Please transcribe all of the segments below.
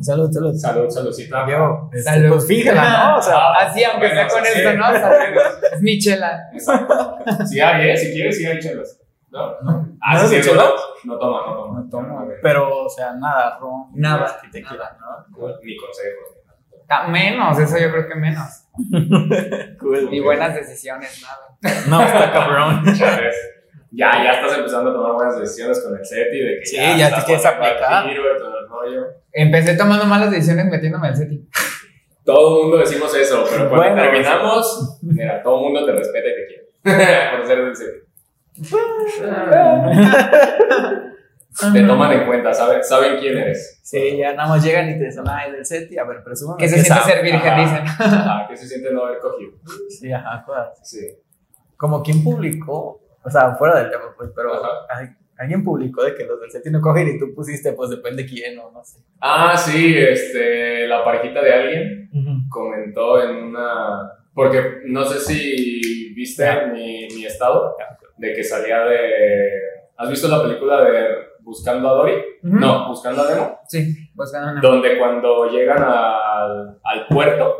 Salud, salud. Salud, saludcita. Diego, este, Salud. pues fíjala, ¿no? O sea, Ah, Así, aunque bueno, sea con sí. esto, ¿no? Es mi chela. Exacto. Sí hay, ¿eh? Si quieres, sí hay chelas. ¿No? Ah, ¿No sí, es de sí, chela? No toma, no toma. no tomo, A ver. pero, o sea, nada, ron. Nada. Ni tequila, ¿no? Ni consejos. ni nada. Ah, menos, eso yo creo que menos. Cool. Ni buenas decisiones, nada. No, está cabrón. Ya, ya estás empezando a tomar buenas decisiones con el SETI, de que Sí, ya, ya te quieres aplicar. tiro rollo. Empecé tomando malas decisiones metiéndome al SETI. Todo el mundo decimos eso, pero cuando Bueno. terminamos, mira, todo el mundo te respeta y te quiere. Por ser del SETI. Te toman en cuenta, saben, saben quién eres. Sí, ya nada más llegan y te dicen, ay, del SETI, a ver, presúmame. Que se ¿qué siente sabe? ser virgen, Ajá. dicen. Ajá, que se siente no haber cogido. Sí, ajá, cosas. Sí. Como quien publicó, o sea, fuera del tema, pues, pero alguien publicó de que los del SETI no cogen y tú pusiste, pues depende quién o no sé. Ah, sí, este, la parejita de alguien comentó en una. Porque no sé si viste Ya. mi, mi estado de que salía de. ¿Has visto la película de Buscando a Dory? Ujú. No, Buscando a Nemo. Sí, buscando una. Donde cuando llegan al, al puerto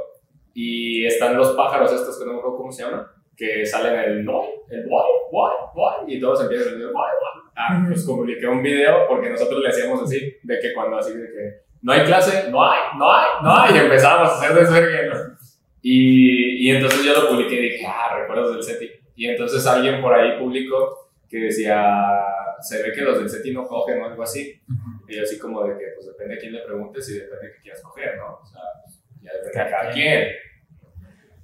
y están los pájaros estos que no me acuerdo cómo se llaman, que salen el no, el guay, guay, guay, y todos empiezan a decir guay, guay. Ah, pues publiqué un video porque nosotros le hacíamos así, de que cuando así de que no hay clase, no hay, no hay, no hay, y empezábamos a hacer desvergue, ¿no? Y, y entonces yo lo publiqué y dije, ah, recuerdos del SETI. Y entonces alguien por ahí publicó que decía, se ve que los del SETI no cogen o algo así. Y yo así como de que, pues depende a quién le preguntes y depende de qué quieras coger, ¿no? O sea, ya depende de cada quien.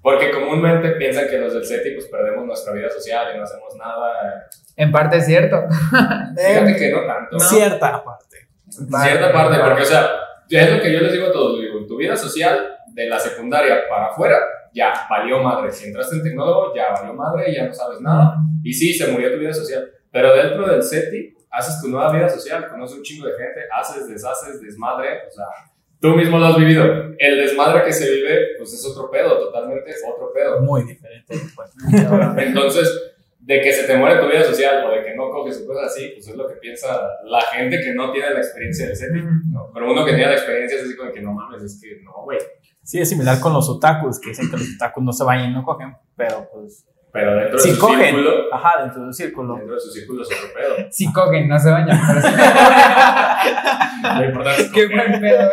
Porque comúnmente piensan que los del SETI pues perdemos nuestra vida social y no hacemos nada. En parte es cierto. Fíjate que no tanto. Cierta parte. Cierta parte, porque o sea, es lo que yo les digo a todos, digo, tu vida social de la secundaria para afuera, ya valió madre. Si entraste en tecnólogo, ya valió madre, ya no sabes nada. Y sí, se murió tu vida social. Pero dentro del SETI, haces tu nueva vida social, conoces un chingo de gente, haces, deshaces, desmadre, o sea, tú mismo lo has vivido. El desmadre que se vive, pues es otro pedo, totalmente otro pedo. Muy diferente. Pues. Entonces, de que se te muere tu vida social o de que no coges cosas así, pues es lo que piensa la gente que no tiene la experiencia del SETI. ¿no? Pero uno que tiene la experiencia es así como que no mames, es que no, güey. Sí, es similar con los otakus, que dicen que los otakus no se bañan y no cogen, pero pues. Pero dentro de Si su cogen. círculo, Ajá, dentro del círculo. dentro de su círculo es otro pedo. Sí cogen, no se bañan. pero sí- Lo importante es Qué coger. buen pedo.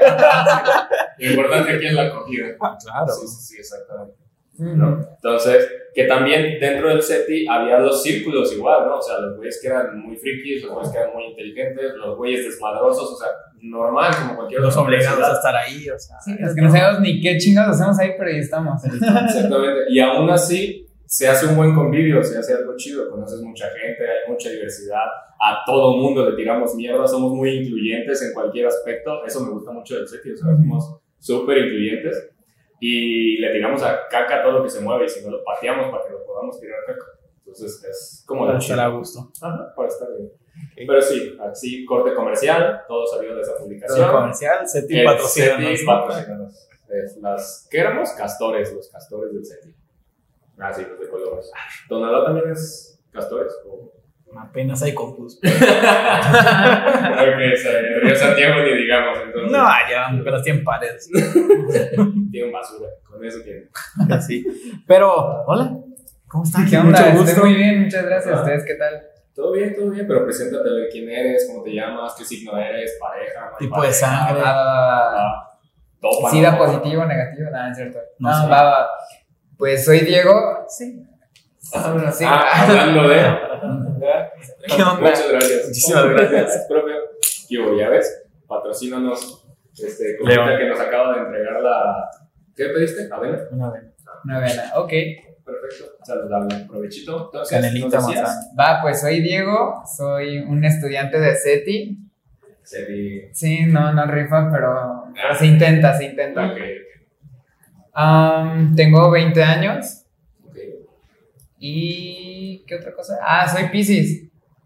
Lo importante aquí es la acogida. Ah, claro. Sí, sí, sí, exactamente. ¿no? Entonces, que también dentro del SETI había los círculos igual, ¿no? O sea, los güeyes que eran muy frikis, los güeyes que eran muy inteligentes, los güeyes desmadrosos, o sea, normal, como cualquier Los otra obligados a estar ahí, o sea. Sí, es que no sabemos ni qué chingados hacemos ahí, pero ahí estamos. Exactamente. Y aún así, se hace un buen convivio, se hace algo chido, conoces mucha gente, hay mucha diversidad, a todo mundo le tiramos mierda, somos muy incluyentes en cualquier aspecto, eso me gusta mucho del SETI, o sea, somos súper incluyentes y le tiramos a caca todo lo que se mueve y si no lo pateamos para que lo podamos tirar a caca. Entonces es como Para estar a gusto. Ajá, para estar bien. Pero sí, así corte comercial, todo salió de esa publicación. comercial, SETI El patrocina. SETI patrocínanos. Es las, ¿Qué éramos? Castores, los castores del SETI. Ah, sí, los de colores. ¿Tonalá también es castores? ¿O? Apenas hay concurso. ok, o Santiago ni digamos, entonces. No, ya, pero 100 pares. Tienen basura, con eso tienen. Así. Pero, hola. ¿Cómo están? ¿Qué onda? Mucho gusto. Estoy muy bien, muchas gracias. Ah. ¿Ustedes qué tal? Todo bien, todo bien, pero preséntate a ver quién eres, cómo te llamas, qué signo eres, pareja, Tipo de sangre. Ah, ah, topa, ¿Sida no, positivo, negativo? Nada, es cierto. No No, sé. va, va. Pues soy Diego. Sí. Ah, bueno, sí. Ah, hablando de. ¿Qué onda? Muchas gracias. Muchísimas gracias. profe. ¿Qué hubo? ¿Ya ves? Patrocínanos. Este, comida León. que nos acaba de entregar la. ¿Qué pediste? ¿Avena? Una vez. Una vena. Ok. Perfecto. Saludable. Provechito. Entonces, Canelita. Va, pues soy Diego. Soy un estudiante de SETI. Seri. Sí, no, no rifa, pero, pero se intenta, se intenta. Am, tengo 20 años. ok. ¿Y qué otra cosa? Ah, soy Pisces.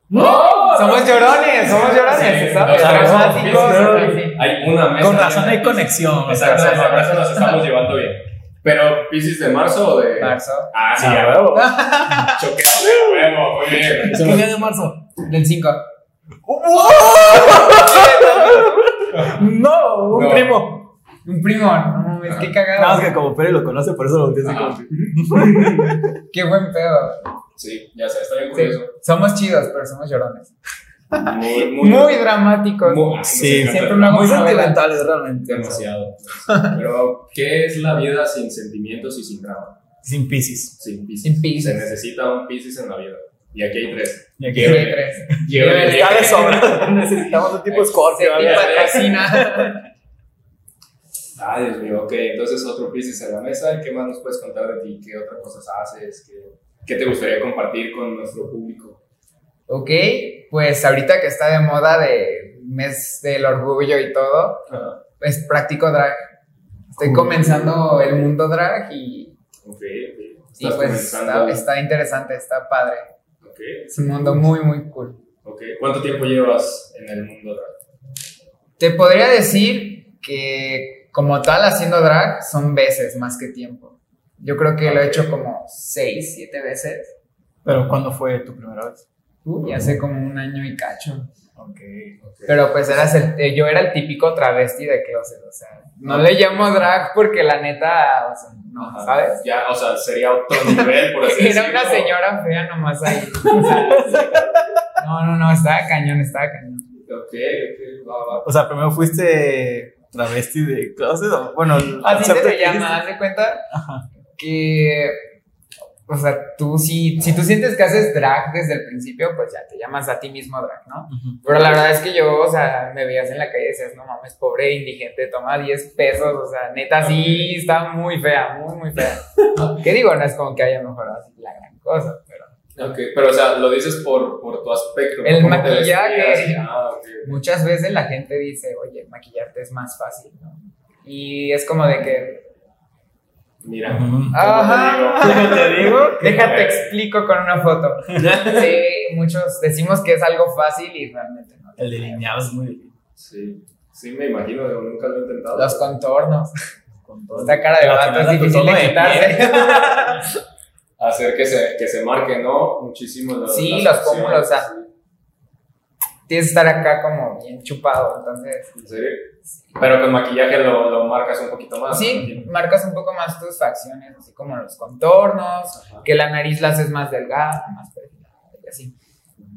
¡No! Somos llorones, somos llorones, Sí, ¿sabes? Dramáticos. Hay una mesa. Con razón hay conexión. Exacto, Exacto, por eso nos estamos llevando bien. Pero, ¿Piscis de marzo o de.? Marzo. Ah, sí, Ah, ya. huevo. Choque. Huevo, muy bien. ¿Qué día de marzo? Del 5. no, un No. primo. Un primo, no, es que cagado. Nada más que como Pere lo conoce, por eso lo volteé así como. Qué buen pedo. Sí, ya sé, está bien Sí, curioso. somos chidos, pero somos llorones. Muy, muy, Muy dramáticos. muy- Sí, siempre una- Muy sentimentales, realmente. Demasiado. Pero, ¿qué es la vida sin sentimientos y sin drama? Sin Pisces. Sin Pisces. Sin Pisces. Se necesita un Pisces en la vida. Y aquí hay tres. Y aquí Llévele. tres. Está de sobra. Necesitamos un tipo Scorpio. Se te Ay, Dios mío, ok. Entonces, otro Pisces en la mesa. ¿Qué más nos puedes contar de ti? ¿Qué otras cosas haces? ¿Qué, qué te gustaría compartir con nuestro público? Ok, pues ahorita que está de moda de mes del orgullo y todo, Ajá. pues practico drag. Estoy comenzando el mundo drag y, Ok, ok. y pues comenzando. está, está interesante, está padre. Ok, Es un mundo muy, muy cool. ok. ¿Cuánto tiempo llevas en el mundo drag? Te podría decir que como tal haciendo drag son veces más que tiempo. Yo creo que lo he hecho como seis, siete veces. Pero ¿cuándo fue tu primera vez? Uy, hace como un año y cacho. Ok. Ok. Pero pues eras el, eh, yo era el típico travesti de closet, o sea, no le llamo drag porque la neta, o sea, no, Ajá. ¿sabes? Ya, o sea, sería otro nivel, por así Era decirlo. una señora fea nomás ahí. o sea, no, no, no, estaba cañón, estaba cañón. Ok, ok, va, va. O sea, primero fuiste travesti de closet. o- Bueno, Así se te llama, haz de cuenta Ajá. que, o sea, tú si, si tú sientes que haces drag desde el principio, pues ya te llamas a ti mismo drag, ¿no? Pero la verdad es que yo, o sea, me veías en la calle y decías, no mames, pobre indigente, toma 10 pesos, o sea, neta, sí, está muy fea, muy, muy fea. ¿Qué digo? No es como que haya mejorado así la gran cosa, Ok, pero o sea, lo dices por, por tu aspecto. El ¿cómo te maquillaje. Ah, ok. muchas veces la gente dice, oye, maquillarte es más fácil, ¿no? Y es como de que, Mira. Ajá, ¿Cómo te digo? déjate explico con una foto. Sí, muchos decimos que es algo fácil y realmente no. El delineado es muy difícil. Sí, sí, me imagino, yo nunca lo he intentado. Los contornos, esta cara de vato es difícil de quitarse. Hacer que se, que se marque, ¿no? Muchísimo. las- Sí, las los pómulos, o sea. facciones, Tienes que estar acá como bien chupado, entonces... sí. ¿En serio? Pero con maquillaje lo, lo marcas un poquito más. Sí, marcas un poco más tus facciones, así como los contornos, Ajá. que la nariz la haces más delgada, más perfilada, y así.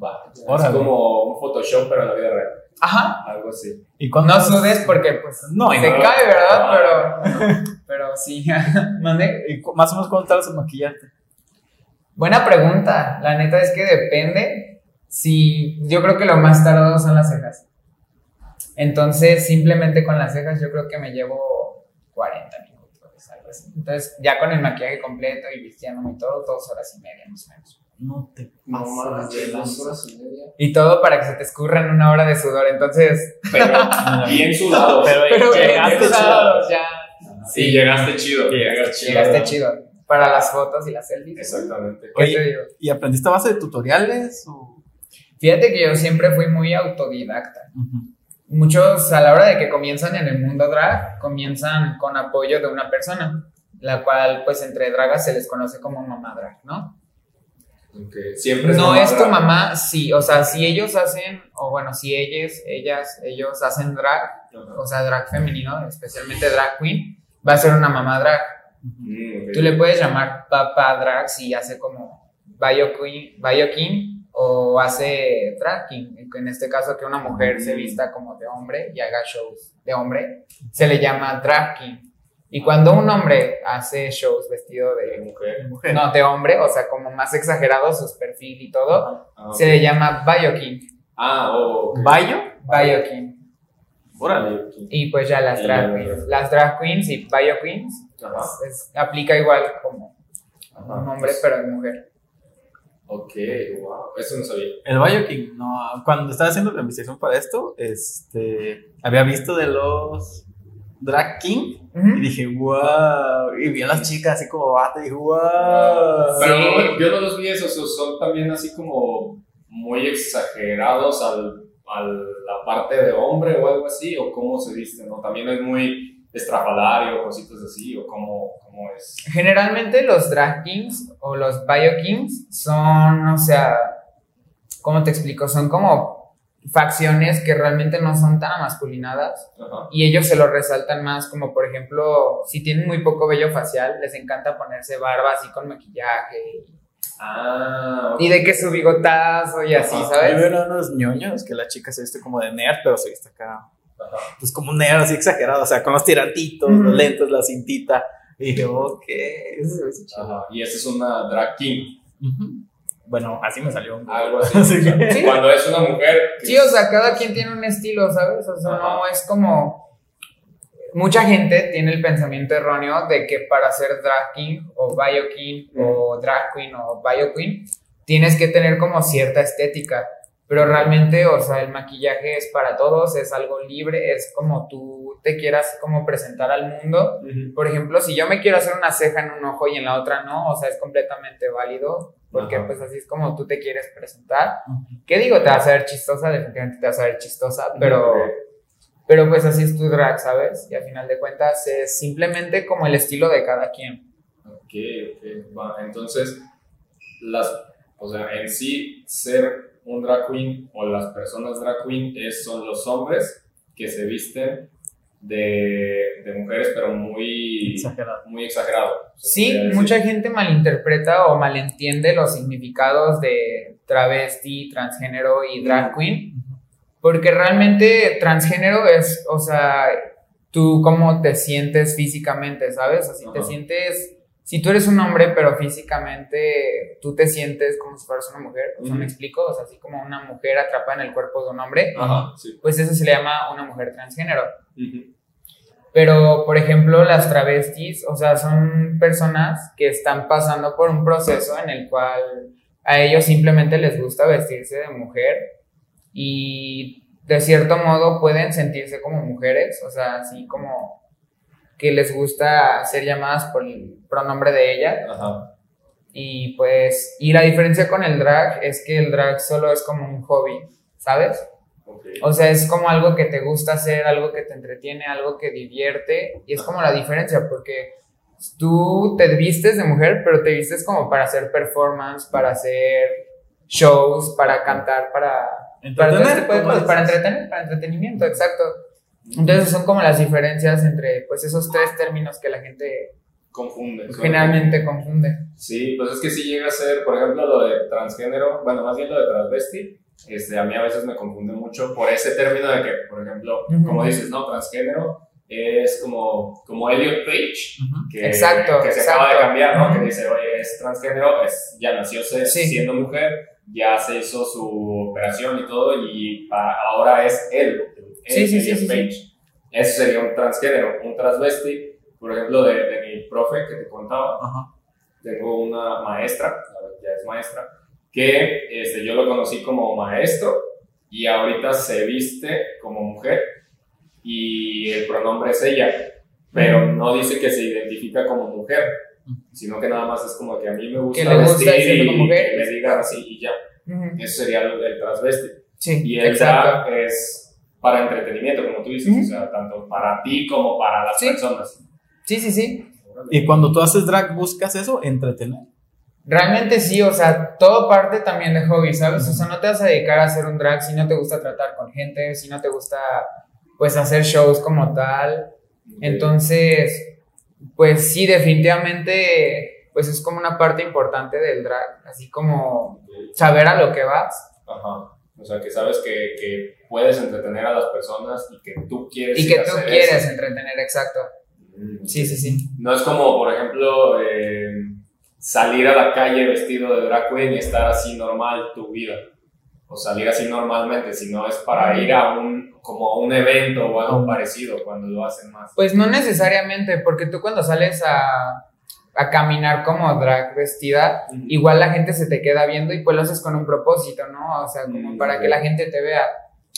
Va, Es como un Photoshop, pero en la vida real. Ajá. Algo así. ¿Y No sudes porque pues No, se no. cae, ¿verdad? Ah. Pero, pero sí. ¿Mande? ¿Y más o menos cuánto tardas en maquillarte? Buena pregunta. La neta es que depende. Si yo creo que lo más tardado son las cejas. Entonces, simplemente con las cejas yo creo que me llevo 40 minutos, algo así. Entonces, ya con el maquillaje completo y vistiéndome y todo, dos horas y media más o menos. No te No pases dos horas y media. Y todo para que se te escurra en una hora de sudor. Entonces, Pero bien sudado. Pero, pero llegaste bien sudado. ya. Sí, llegaste chido. Llegaste Llegaste chido. Llegaste chido. Para las fotos y las selfies. Exactamente. ¿Qué Oye, te digo? ¿Y aprendiste a base de tutoriales? O... Fíjate que yo siempre fui muy autodidacta. Ujú. Muchos a la hora de que comienzan en el mundo drag, comienzan con apoyo de una persona, la cual pues entre dragas se les conoce como mamá drag, ¿no? Ok, Siempre No mamá es tu drag. mamá, sí, o sea, si ellos hacen, o bueno, si ellas, ellas, ellos hacen drag, Ajá. o sea, drag femenino, especialmente drag queen, va a ser una mamá drag. Tú le puedes llamar papá drag si hace como Bio Queen, Bio King o hace drag king. En este caso, que una mujer se vista como de hombre y haga shows de hombre, se le llama drag king. Y cuando un hombre hace shows vestido de, Mujer. Mujer. no, de hombre, o sea, como más exagerado su perfil y todo, Ah, se le llama Bio king. Ah, oh. Bio king. Órale. Y pues ya las drag ya. queens. Las drag queens y Bio queens Ajá. pues, es- aplica igual como Ajá. un hombre, pero en mujer. Ok, wow. Eso no sabía. El Bayo King, no, cuando estaba haciendo la investigación para esto, este, había visto de los Drag King y dije, wow, y vi a las chicas así como bate y dije, wow. Pero Sí. yo no los vi esos, son también así como muy exagerados al, a la parte de hombre o algo así, o cómo se visten, ¿no? También es muy estrafalario, cositas así, o cómo, cómo es. Generalmente los drag kings o los bio kings son, o sea, ¿cómo te explico? Son como facciones que realmente no son tan masculinadas Ajá. y ellos se lo resaltan más, como por ejemplo, si tienen muy poco vello facial, les encanta ponerse barba así con maquillaje Ah, y de que su bigotazo y así, Ajá. Yo ¿sabes? veo unos ñoños que la chica se viste como de nerd, pero se viste acá, Ajá. pues como un nerd así exagerado, o sea, con los tirantitos, los lentes, la cintita. Y dije, ok, eso chido. Ajá. Y esta es una drag king. Bueno, así me salió. Algo así. Así O sea, que- Sí. Cuando es una mujer. Sí, o sea, cada quien tiene un estilo, ¿sabes? O sea, no es como... Mucha gente tiene el pensamiento erróneo de que para ser drag king o bio king o drag queen o bio queen tienes que tener como cierta estética, pero realmente, o sea, el maquillaje es para todos, es algo libre, es como tú te quieras como presentar al mundo. Por ejemplo, si yo me quiero hacer una ceja en un ojo y en la otra no, o sea, es completamente válido, porque Ajá. pues así es como tú te quieres presentar. ¿Qué digo? Te vas a ver chistosa, definitivamente te vas a ver chistosa, pero. Pero pues así es tu drag, ¿sabes? Y al final de cuentas es simplemente como el estilo de cada quien. Ok, ok. Va, entonces, las, o sea, en sí, ser un drag queen o las personas drag queen es, son los hombres que se visten de, de mujeres, pero muy Exagerado. Muy exagerado. Sí, mucha gente malinterpreta o malentiende los significados de travesti, transgénero y drag queen, porque realmente transgénero es, o sea, tú cómo te sientes físicamente, ¿sabes? Así te Ajá. sientes, si tú eres un hombre, pero físicamente tú te sientes como si fueras una mujer, o sea, me explico, o sea, así como una mujer atrapada en el cuerpo de un hombre, Ajá, sí. pues eso se le llama una mujer transgénero. Ujú. Pero, por ejemplo, las travestis, o sea, son personas que están pasando por un proceso en el cual a ellos simplemente les gusta vestirse de mujer y de cierto modo pueden sentirse como mujeres, o sea, así como que les gusta ser llamadas por el pronombre de ella. Ajá. Y pues, y la diferencia con el drag es que el drag solo es como un hobby, ¿sabes? Ok. O sea, es como algo que te gusta hacer, algo que te entretiene, algo que divierte. Y es como la diferencia, porque tú te vistes de mujer, pero te vistes como para hacer performance, para hacer shows, para cantar, para... Para, Entretener, tipo de como cosas, para entretener, para entretenimiento, exacto. Entonces son como las diferencias entre pues esos tres términos que la gente Confunde. generalmente confunde. Sí, pues es que sí llega a ser, por ejemplo, lo de transgénero, bueno, más bien lo de transvesti, este, a mí a veces me confunde mucho por ese término de que, por ejemplo, Ujú. como dices, ¿no? Transgénero es como, como Elliot Page, Ujú. que, Exacto, que se exacto. acaba de cambiar, ¿no? Ujú. Que dice, oye, es transgénero, es, ya nació Sí. siendo mujer, ya se hizo su operación y todo, y pa- ahora es él, él, Sí, sí, sí, Elliot sí. Page. Eso sería un transgénero, un transvesti, por ejemplo, de, de mi profe que te contaba, Ajá. tengo una maestra, ya es maestra, que este, yo lo conocí como maestro y ahorita se viste como mujer y el pronombre es ella, pero no dice que se identifica como mujer, sino que nada más es como que a mí me gusta, Que le gusta vestir y como mujer. que me digan así y ya. Ujú. Eso sería el, el transvesti. Sí, Y el drag es para entretenimiento, como tú dices, Ujú. o sea, tanto para ti como para las Sí. personas. Sí, sí, sí. Y cuando tú haces drag, buscas eso, entretener. Realmente sí, o sea, todo parte también de hobby, ¿sabes? O sea, no te vas a dedicar a hacer un drag si no te gusta tratar con gente, si no te gusta, pues, hacer shows como tal. Entonces, pues sí, definitivamente, pues es como una parte importante del drag, así como saber a lo que vas Ajá. O sea, que sabes que, que puedes entretener a las personas y que tú quieres y que tú quieres eso. entretener, exacto. Mm. Sí, sí, sí. No es como, por ejemplo, eh, salir a la calle vestido de drag queen y estar así normal tu vida. O salir así normalmente, sino es para ir a un, como a un evento o algo parecido cuando lo hacen más. Pues no necesariamente, porque tú cuando sales a, a caminar como drag vestida, igual la gente se te queda viendo y pues lo haces con un propósito, ¿no? O sea, como para que la gente te vea.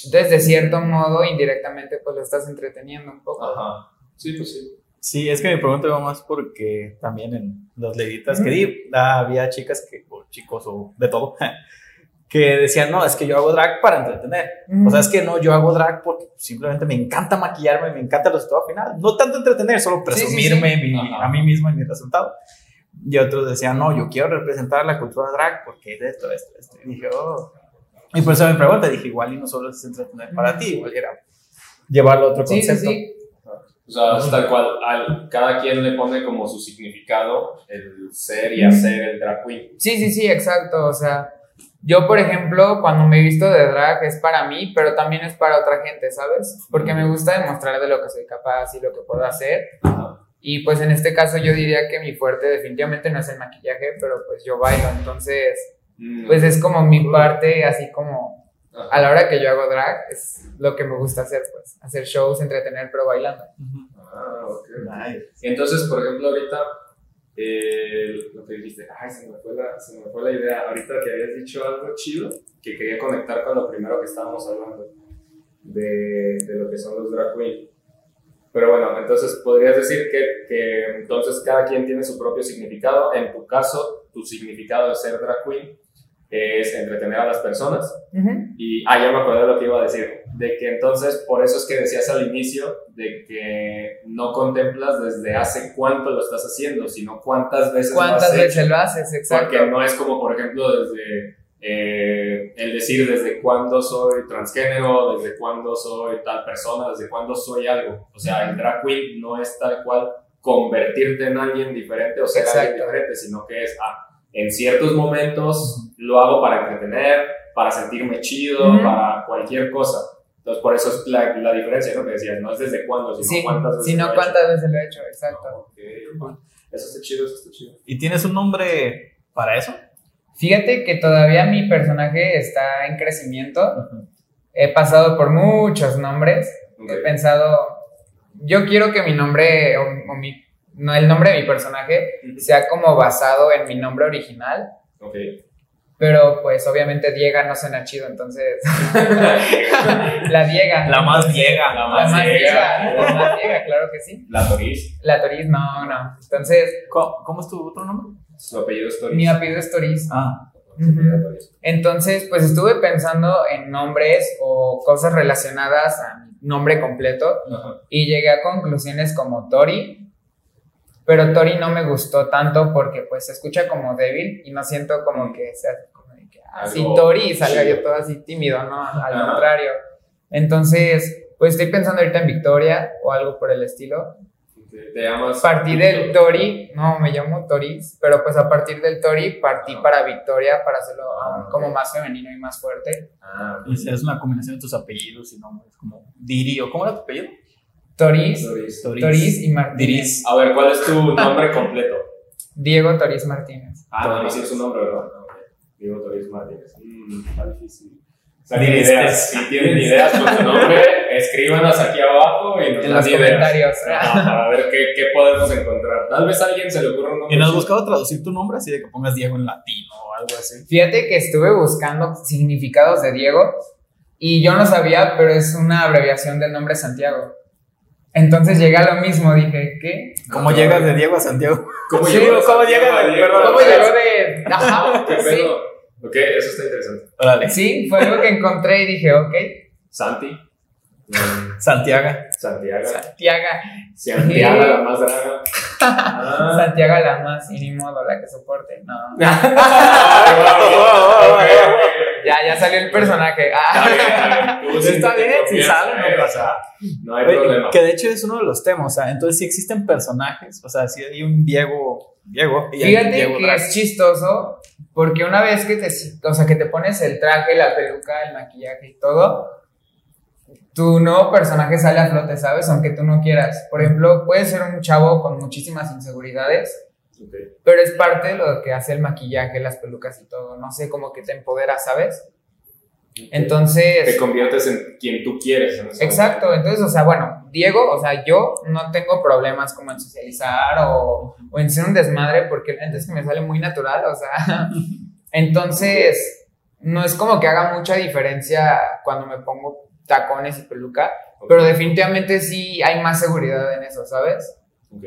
Entonces, de cierto modo, indirectamente, pues lo estás entreteniendo un poco. Ajá. Sí, pues sí. Sí, es que mi pregunta va más porque también en las leyitas que di, ah, había chicas que, o chicos o de todo, que decían, no, es que yo hago drag para entretener. Ujú. O sea, es que no, yo hago drag porque simplemente me encanta maquillarme, me encanta el resultado final. No tanto entretener, solo Sí, sí, sí. presumirme mi- a mí mismo y mi resultado. Y otros decían, no, yo quiero representar la cultura drag porque es esto, esto, esto. Y dije, oh. Y por eso me pregunta, dije, igual y no solo es entretener para ti, igual era llevarlo a otro Sí, sí, concepto. sí. O sea, es tal cual, al- cada quien le pone como su significado el ser y hacer el drag queen. Sí, sí, sí, exacto. O sea, yo, por ejemplo, cuando me he visto de drag es para mí, pero también es para otra gente, ¿sabes? Porque me gusta demostrar de lo que soy capaz y lo que puedo hacer. Y pues en este caso yo diría que mi fuerte definitivamente no es el maquillaje, pero pues yo bailo. Entonces, Mm. pues es como mi parte, así como a la hora que yo hago drag, es lo que me gusta hacer, pues. Hacer shows, entretener, pero bailando. Ah, ok. Nice. Entonces, por ejemplo, ahorita, eh, lo que dijiste, ay, se me, fue la, se me fue la idea. Ahorita que habías dicho algo chido, que quería conectar con lo primero que estábamos hablando, de, de lo que son los drag queen. Pero bueno, entonces podrías decir que, que entonces cada quien tiene su propio significado. En tu caso, tu significado de ser drag queen es entretener a las personas. Y, ah, ya me acordé de lo que iba a decir, de que entonces, por eso es que decías al inicio, de que no contemplas desde hace cuánto lo estás haciendo, sino cuántas veces lo ¿Cuántas has veces hecho. lo haces? Exacto. Porque no es como, por ejemplo, desde eh, el decir desde cuándo soy transgénero, desde cuándo soy tal persona, desde cuándo soy algo. O sea, el drag queen no es tal cual convertirte en alguien diferente o ser alguien Exacto. diferente, sino que es, ah, en ciertos momentos lo hago para entretener, para sentirme chido, para cualquier cosa. Entonces, por eso es la, la diferencia, ¿no? Que decías, no es desde cuándo, sino Sí, cuántas veces. sino lo he cuántas veces lo he hecho, hecho. exacto. Ok, bueno, Eso está chido, eso está chido. ¿Y tienes un nombre para eso? Fíjate que todavía mi personaje está en crecimiento. He pasado por muchos nombres. He pensado, yo quiero que mi nombre, o, o mi, no el nombre de mi personaje, sea como basado en mi nombre original. Ok. Pero pues obviamente Diega no suena chido, entonces la Diega. La más Diega. La La más más Diega. Diega, la más Diega, claro que sí. La Toris, La Toris, no, no. Entonces, ¿Cómo, cómo es tu otro nombre? su apellido es Toris. mi apellido es Toris. Ah, Su apellido es Toris. Entonces, pues estuve pensando en nombres o cosas relacionadas a mi nombre completo Ajá. y llegué a conclusiones como Tori, pero Tori no me gustó tanto porque pues se escucha como débil y no siento como que sea como de que así Algo Tori y salga chido. yo todo así tímido, ¿no? Al Ajá. contrario. Entonces, pues estoy pensando ahorita en Victoria o algo por el estilo. Te, te llamas. A partir del Tori, no, me llamo Toris, pero pues a partir del Tori partí para Victoria para hacerlo aún como más femenino y más fuerte. Ah, y si es una combinación de tus apellidos y nombres, como Diri, ¿o cómo era tu apellido? Toris, Toris. Toris y Martínez. A ver, ¿cuál es tu nombre completo? Diego Toris Martínez. Ah, no, no, sí es un nombre, ¿verdad? No, ok. Diego Toris Martínez. Mmm, está difícil. Saquen Diris, ideas. Si tienen ideas con su nombre, escríbanos aquí abajo y nos En los ideas. comentarios. Ajá, Para ver qué, qué podemos encontrar. Tal vez a alguien se le ocurra un nombre. Y no has buscado traducir tu nombre así de que pongas Diego en latino o algo así. Fíjate que estuve buscando significados de Diego y yo no sabía, pero es una abreviación del nombre Santiago. Entonces llegué a lo mismo, dije, ¿qué? ¿Cómo llegas de Diego a Santiago? ¿Cómo Sí, llegó ¿cómo Santiago llega a de- Diego? ¿Cómo llegó de...? Ajá, ¿Qué sí. pedo? Ok, eso está interesante. Órale. Sí, fue algo que encontré y dije, ok, Santi. Santiago. Santiago. Santiago, Santiago, la más draga. Ah. Santiago la más, y ni modo, la que soporte, no. Ya, ya salió el personaje. Ah. Está bien, si sale, no pasa. No hay problema. que de hecho es uno de los temas, o sea, entonces sí existen personajes, o sea, sí hay un Diego, Diego y un Fíjate Diego que drag. es chistoso porque una vez que te, o sea, que te pones el traje, la peluca, el maquillaje y todo, tu nuevo personaje sale a flote, ¿sabes? Aunque tú no quieras. Por ejemplo, puedes ser un chavo con muchísimas inseguridades, Ok. pero es parte de lo que hace el maquillaje, las pelucas y todo. No sé, como que te empodera, ¿sabes? Te Entonces... conviertes en quien tú quieres. en Exacto, entonces, o sea, bueno, Diego, o sea, yo no tengo problemas como en socializar o, o en ser un desmadre porque la neta es que me sale muy natural, o sea, entonces, no es como que haga mucha diferencia cuando me pongo tacones y peluca, momento. pero definitivamente sí hay más seguridad en eso, ¿sabes? Ok.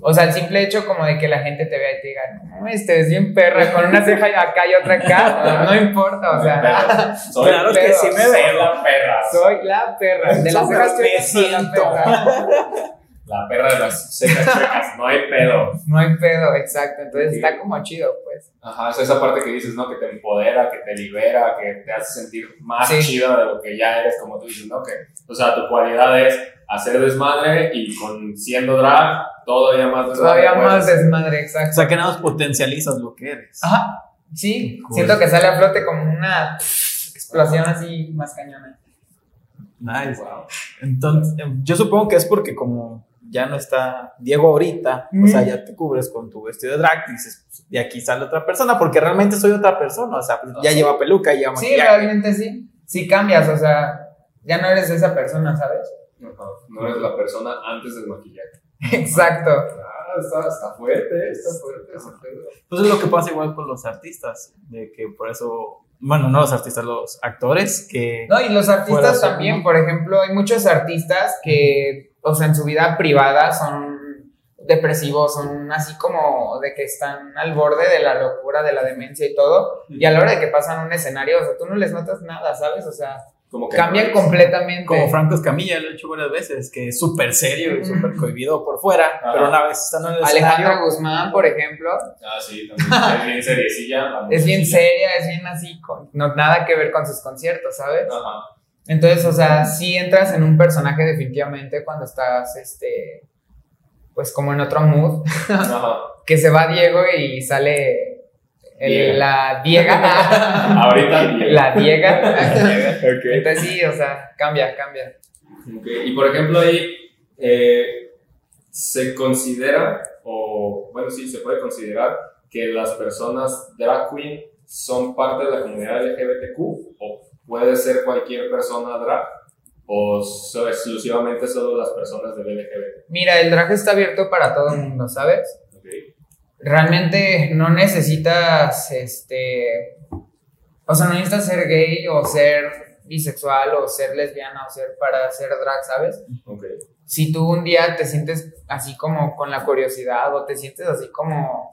O sea, el simple hecho como de que la gente te vea y te diga, no, este es bien perra, con una ceja acá y otra acá, no, importa, o sea, Soy, Claro que sí me soy veo. la perra. soy la perra, de las cejas Me soy la siento. perra. La perra de las cejas chuecas, no hay pedo. No hay pedo, exacto. Entonces está como chido, pues. Ajá, es esa parte que dices, ¿no? Que te empodera, que te libera, que te hace sentir más Sí. chido de lo que ya eres, como tú dices, ¿no? Que, o sea, tu cualidad es hacer desmadre y con siendo drag, todavía más desmadre. Todavía puedes más desmadre, O exacto. sea, que nada más potencializas lo que eres. Ajá, sí. Cool. Siento que sale a flote como una explosión así más cañona. Nice. Wow. Entonces, em, yo supongo que es porque como ya no está Diego ahorita, o sea, ya te cubres con tu vestido de drag, dices, pues, de aquí sale otra persona, porque realmente soy otra persona, o sea, pues, ya lleva peluca, ya lleva Sí, maquillaje. realmente sí. Sí cambias, o sea, ya no eres esa persona, ¿sabes? Ajá, No eres la persona antes del maquillaje. Exacto. Ah, está, está fuerte, está fuerte. Pues es lo que pasa igual con los artistas, de que por eso, bueno, no los artistas, los actores, que... No, y los artistas también, por ejemplo, hay muchos artistas que, o sea, en su vida privada son depresivos, son así como de que están al borde de la locura, de la demencia y todo, y a la hora de que pasan un escenario, o sea, tú no les notas nada, ¿sabes? O sea, Como que cambian completamente. Como Franco Escamilla, lo he hecho varias veces, que es súper serio y súper cohibido por fuera, Ajá. pero una vez estando en el Alejandra escenario, Guzmán, por ejemplo, Ah, sí, también. Es bien seriecilla. la es bien seria, es bien así, con, no nada que ver con sus conciertos, ¿sabes? Ajá. Entonces, o sea, sí entras en un personaje definitivamente cuando estás, este, pues como en otro mood, Ajá. que se va Diego y sale el- Diego. la Diega. Ahorita. la Diega. Entonces sí, o sea, cambia, cambia. Ok, Y por ejemplo ahí eh, se considera, o bueno, sí, se puede considerar que las personas drag queen son parte de la comunidad LGBTQ o puede ser cualquier persona drag o so- exclusivamente solo las personas del LGBT. Mira, el drag está abierto para todo el mundo, ¿sabes? Ok. Realmente no necesitas, este, o sea, no necesitas ser gay o ser bisexual o ser lesbiana o ser para ser drag, ¿sabes? Ok. si tú un día te sientes así como con la curiosidad o te sientes así como,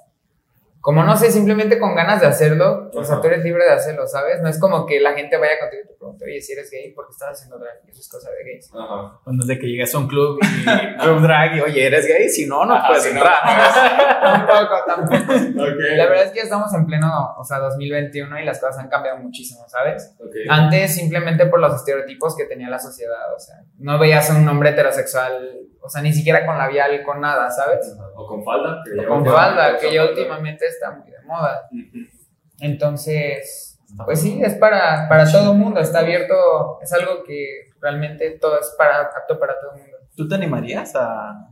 como no sé, simplemente con ganas de hacerlo, o sea, tú eres libre de hacerlo, ¿sabes? No es como que la gente vaya contigo y te pregunte, oye, si eres gay, ¿por qué estás haciendo drag? Eso es cosa de gays. Ajá. cuando es de que llegas a un club y club drag y, oye, ¿eres gay? Si no, no Ajá, puedes si no, entrar. tampoco, tampoco. Ok. La verdad es que ya estamos en pleno, o sea, 2021 y las cosas han cambiado muchísimo, ¿sabes? Ok. Antes simplemente por los estereotipos que tenía la sociedad, o sea, no veías a un hombre heterosexual, o sea, ni siquiera con labial, con nada, ¿sabes? O con falda. que con falda, que ya últimamente está muy de moda. Entonces, pues sí, es para, para todo el mundo, está abierto, es algo que realmente todo es para, apto para todo el mundo. ¿Tú te animarías a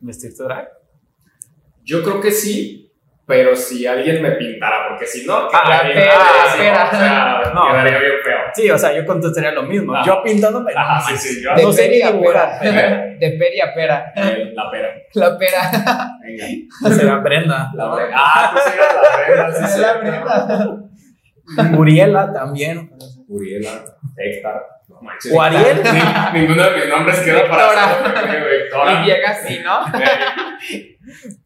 vestirte drag? Yo creo que sí, pero si alguien me pintara, porque si no, Ah, quedaría espera. o sea, No. quedaría bien feo. Sí, o sea, yo contestaría lo mismo. Ah. Yo pintándome. Ajá, no sí, sí, yo De no sé ni dibujar. pera. De peri a pera. Eh, La pera. La pera. Venga. Será Brenda. La Brenda. Ah, tú sí eres la Brenda, sí, la Brenda. Muriela también. Uriela, Héctor. No manches. ¿O Ariel? Ni- Ninguno de mis nombres queda para Victora. Y llega así, ¿no?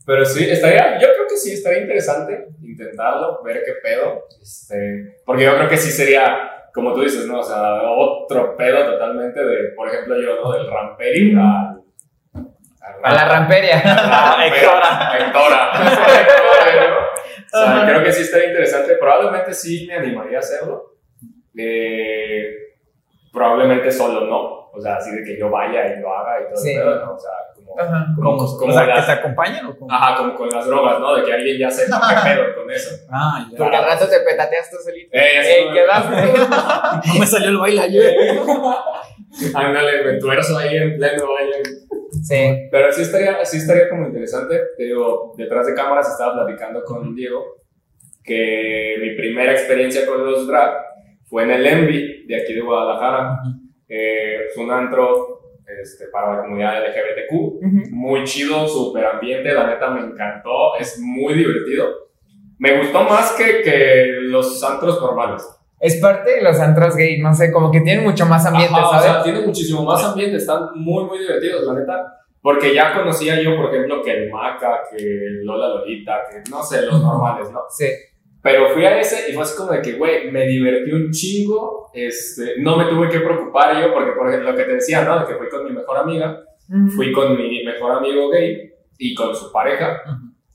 Pero sí, estaría, yo creo que sí estaría interesante intentarlo, ver qué pedo. Este, porque yo creo que sí sería, como tú dices, ¿no? O sea, otro pedo totalmente de, por ejemplo, yo, ¿no? Del ramperi al. A la ramperia. Héctora. Héctora. Héctora, ¿no? O sea, creo que sí estaría interesante. Probablemente sí me animaría a hacerlo. Eh, probablemente solo no. O sea, así de que yo vaya y lo haga y todo Sí. el pedo, ¿no? O sea, como, Ajá. como, ¿Cómo? como o sea, las- que te acompañan o cómo? Ajá, como con las drogas, ¿no? De que alguien ya sepa qué pedo con eso. Ah, ya. Porque al rato te petateas tú solito. Eh, como- quedaste. No me salió el baile ayer. Ándale, me tuerzo ahí en pleno baile. Sí. Pero sí estaría, sí estaría como interesante. Te digo, detrás de cámaras estaba platicando con Diego que mi primera experiencia con los drag fue en el Envy de aquí de Guadalajara. Eh, fue un antro este, para la comunidad LGBTQ. Muy chido, super ambiente, la neta me encantó, es muy divertido. Me gustó más que, que los antros normales. Es parte de los antros gay, no sé, como que tienen mucho más ambiente, Ajá, ¿sabes? O sea, tiene muchísimo más ambiente, están muy, muy divertidos, la neta. Porque ya conocía yo, por ejemplo, que el Maca, que el Lola Lolita, que no sé, los normales, ¿no? Sí. Pero fui a ese y fue así como de que, güey, me divertí un chingo, este, no me tuve que preocupar yo, porque por ejemplo, lo que te decía, ¿no? De que fui con mi mejor amiga, fui con mi mejor amigo gay y con su pareja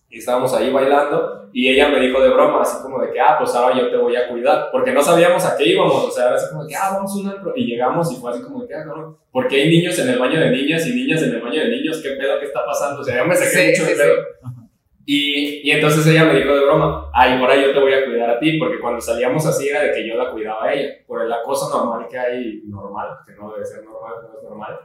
y estábamos ahí bailando y ella me dijo de broma, así como de que, ah, pues ahora yo te voy a cuidar, porque no sabíamos a qué íbamos, o sea, era así como de que, ah, vamos a un antro, y llegamos y fue así como de que, ah, no, porque hay niños en el baño de niñas y niñas en el baño de niños, ¿qué pedo, qué está pasando? O sea, yo me saqué Sí, mucho sí, de pedo. Y, y entonces ella me dijo de broma, ay, ahora yo te voy a cuidar a ti, porque cuando salíamos así era de que yo la cuidaba a ella, por el acoso normal que hay, normal, que no debe ser normal, no es normal,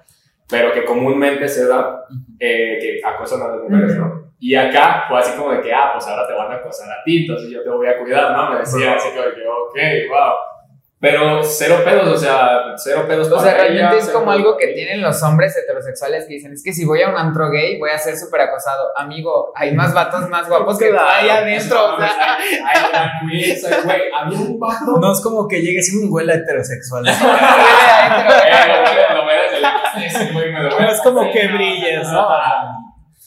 pero que comúnmente se da, eh, que acosan a las mujeres, ¿no? Y acá fue así como de que, ah, pues ahora te van a acosar a ti, entonces yo te voy a cuidar, ¿no? Me decía así como de que, ok, wow. Pero cero pedos, o sea, cero pedos. O sea, realmente ella, es como pedos algo que tienen los hombres heterosexuales que dicen, es que si voy a un antro gay voy a ser súper acosado. Amigo, hay más vatos más guapos que ahí adentro. O sea, Hay hay hay- güey, había un vato No es como que llegues y un huele heterosexual. No es como que brilles, ¿no?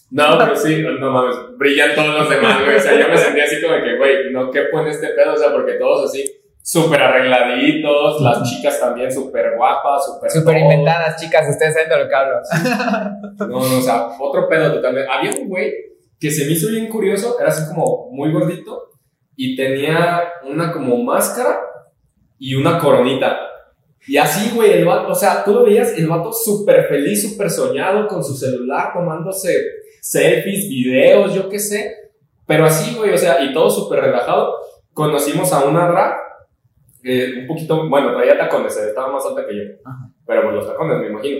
No, pero sí, no mames, brillan todos los demás, güey. O sea, yo me sentía así como que, güey, no quepo en este pedo, o sea, porque todos así, súper arregladitos, las chicas también súper guapas, súper. Súper inventadas, chicas, ustedes saben de lo que hablo. No, no, o sea, otro pedo totalmente. Había un güey que se me hizo bien curioso, era así como muy gordito y tenía una como máscara y una coronita. Y así, güey, el vato, o sea, tú lo veías, el vato súper feliz, súper soñado con su celular, tomándose selfies, videos, yo qué sé. Pero así, güey, o sea, y todo súper relajado. Conocimos a una drag, eh, un poquito, bueno, traía tacones, eh, estaba más alta que yo. Pero pues los tacones, me imagino.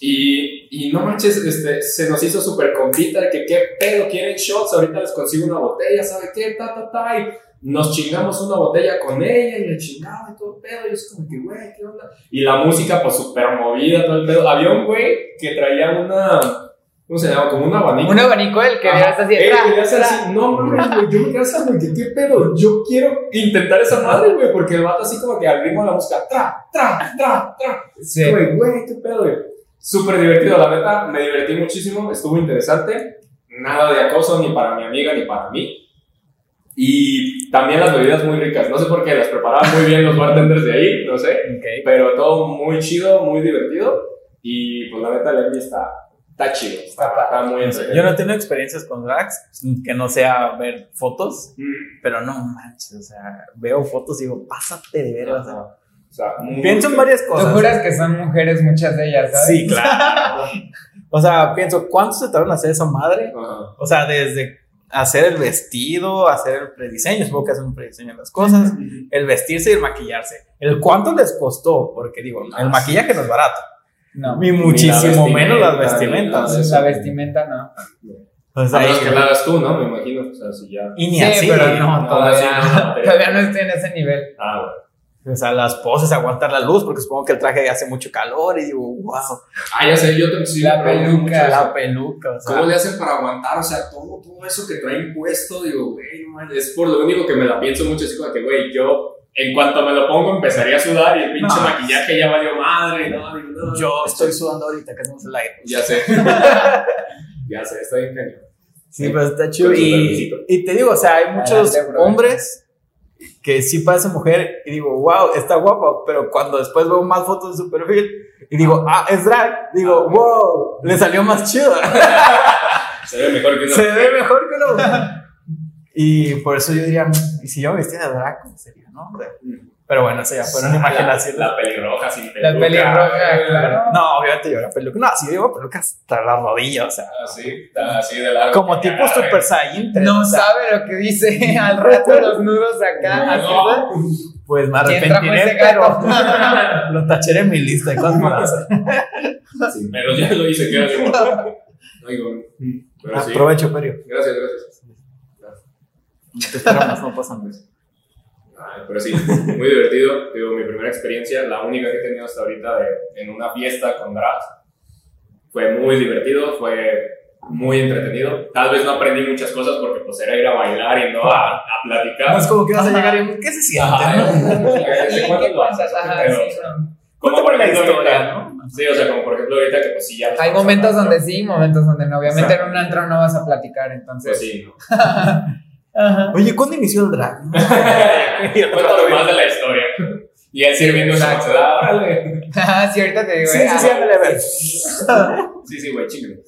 Y, y no manches, este, se nos hizo súper compita de que qué pedo, quieren shots, ahorita les consigo una botella, ¿sabe qué? Ta, ta, ta, y nos chingamos una botella con ella y le chingaba y todo el pedo, y es como que, güey, ¿qué onda? Y la música, pues súper movida, todo el pedo. Había un güey que traía una, ¿cómo se llama? Como un abanico. Un abanico el que veas así. Hacer tra. así, no mames, güey, yo me quedé así, güey, que qué pedo, yo quiero intentar esa madre, güey, porque el vato así como que al ritmo de la música, tra, tra, tra, tra, Sí. Güey, güey, qué pedo, güey. Súper divertido, la neta, me divertí muchísimo, estuvo interesante. Nada de acoso ni para mi amiga ni para mí. Y también las bebidas muy ricas. No sé por qué, las preparaban muy bien los bartenders de ahí, no sé. Ok. Pero todo muy chido, muy divertido. Y pues la neta, el Emmy está, está chido, está, está muy entretenido. Yo no tengo experiencias con drags, que no sea ver fotos, Mm, pero no manches, o sea, veo fotos y digo, pásate de ver, o sea, pienso en varias Tú cosas. juras que son mujeres muchas de ellas, ¿sabes? Sí, claro. o sea, pienso, ¿cuánto se tardaron en hacer esa madre? Ajá. O sea, desde hacer el vestido, hacer el prediseño, supongo que hacen un prediseño de las cosas, el vestirse y el maquillarse. ¿El cuánto les costó? Porque digo, el maquillaje no es barato. No. Ni muchísimo menos las vestimentas. La vestimenta no. O sea, A menos que la hagas tú, ¿no? Me imagino. O sea, si ya. y ni Sí, así. pero no, no, todavía, no, no, todavía no estoy en ese nivel. Ah, bueno. O sea, las poses, aguantar la luz, porque supongo que el traje hace mucho calor y digo, wow, Ah, ya sé, yo te sí, La peluca, la peluca, o sea. ¿Cómo le hacen para aguantar? O sea, todo, todo eso que traen puesto, digo, güey, no manches. Es por lo único que me la pienso mucho, así como que, güey, yo en cuanto me lo pongo empezaría a sudar y el pinche No. maquillaje ya valió madre, no, digo, no. Yo estoy sudando ahorita que hacemos el aire. Ya sé. ya sé, está bien cañón. Sí, pero está chido. Y, te digo, o sea, hay muchos Adelante, bro. hombres que sí parecen mujer y digo, wow, está guapa, pero cuando después veo más fotos de su perfil y digo, ah, es drag, digo, wow, le salió más chido. Se ve mejor que una Se ve mejor que una mujer. Y por eso yo diría, ¿y si yo me vestía de drag, cómo sería, no? Pero bueno, eso ya fueron imaginaciones. La, la pelirroja sin peluca. La pelirroja, claro. No, obviamente yo era peluca. No, si yo llevo peluca hasta la rodilla, o sea, Así, así de largo. como tipo. Super Saiyan. No sabe lo que dice al rato los nudos acá. ¿verdad? Pues me ¿Quién trajo arrepentiré, pero lo tacharé en mi lista de cosas. Sí, pero ya lo hice, que era. No digo. Pero sí. Aprovecho, Perio. Gracias, gracias. Te esperamos, no pasan eso. Ay, pero sí, muy divertido. Digo, mi primera experiencia, la única que he tenido hasta ahorita de, en una fiesta con drags. Fue muy divertido, fue muy entretenido. Tal vez no aprendí muchas cosas porque pues era ir a bailar y no a, a platicar. No es como que vas a llegar y ¿qué se siente? Ajá, no? ¿desde ¿Y cuándo qué lo haces? cuentas? Ajá, Pero, sí, no. como por la ejemplo historia, ahorita- ¿no? Sí, o sea, como por ejemplo ahorita que pues sí ya... Hay momentos hablando, donde sí, momentos donde no. Obviamente en un antro no vas a platicar, entonces. Pues sí, ¿no? Ajá. Oye, ¿cuándo inició el drag? Cuéntame más de la historia. Y él sirviendo macedad, órale. Ah, sí, ahorita te digo, Sí, sí, sí, ándale, a ver. Sí, sí, güey, chingue.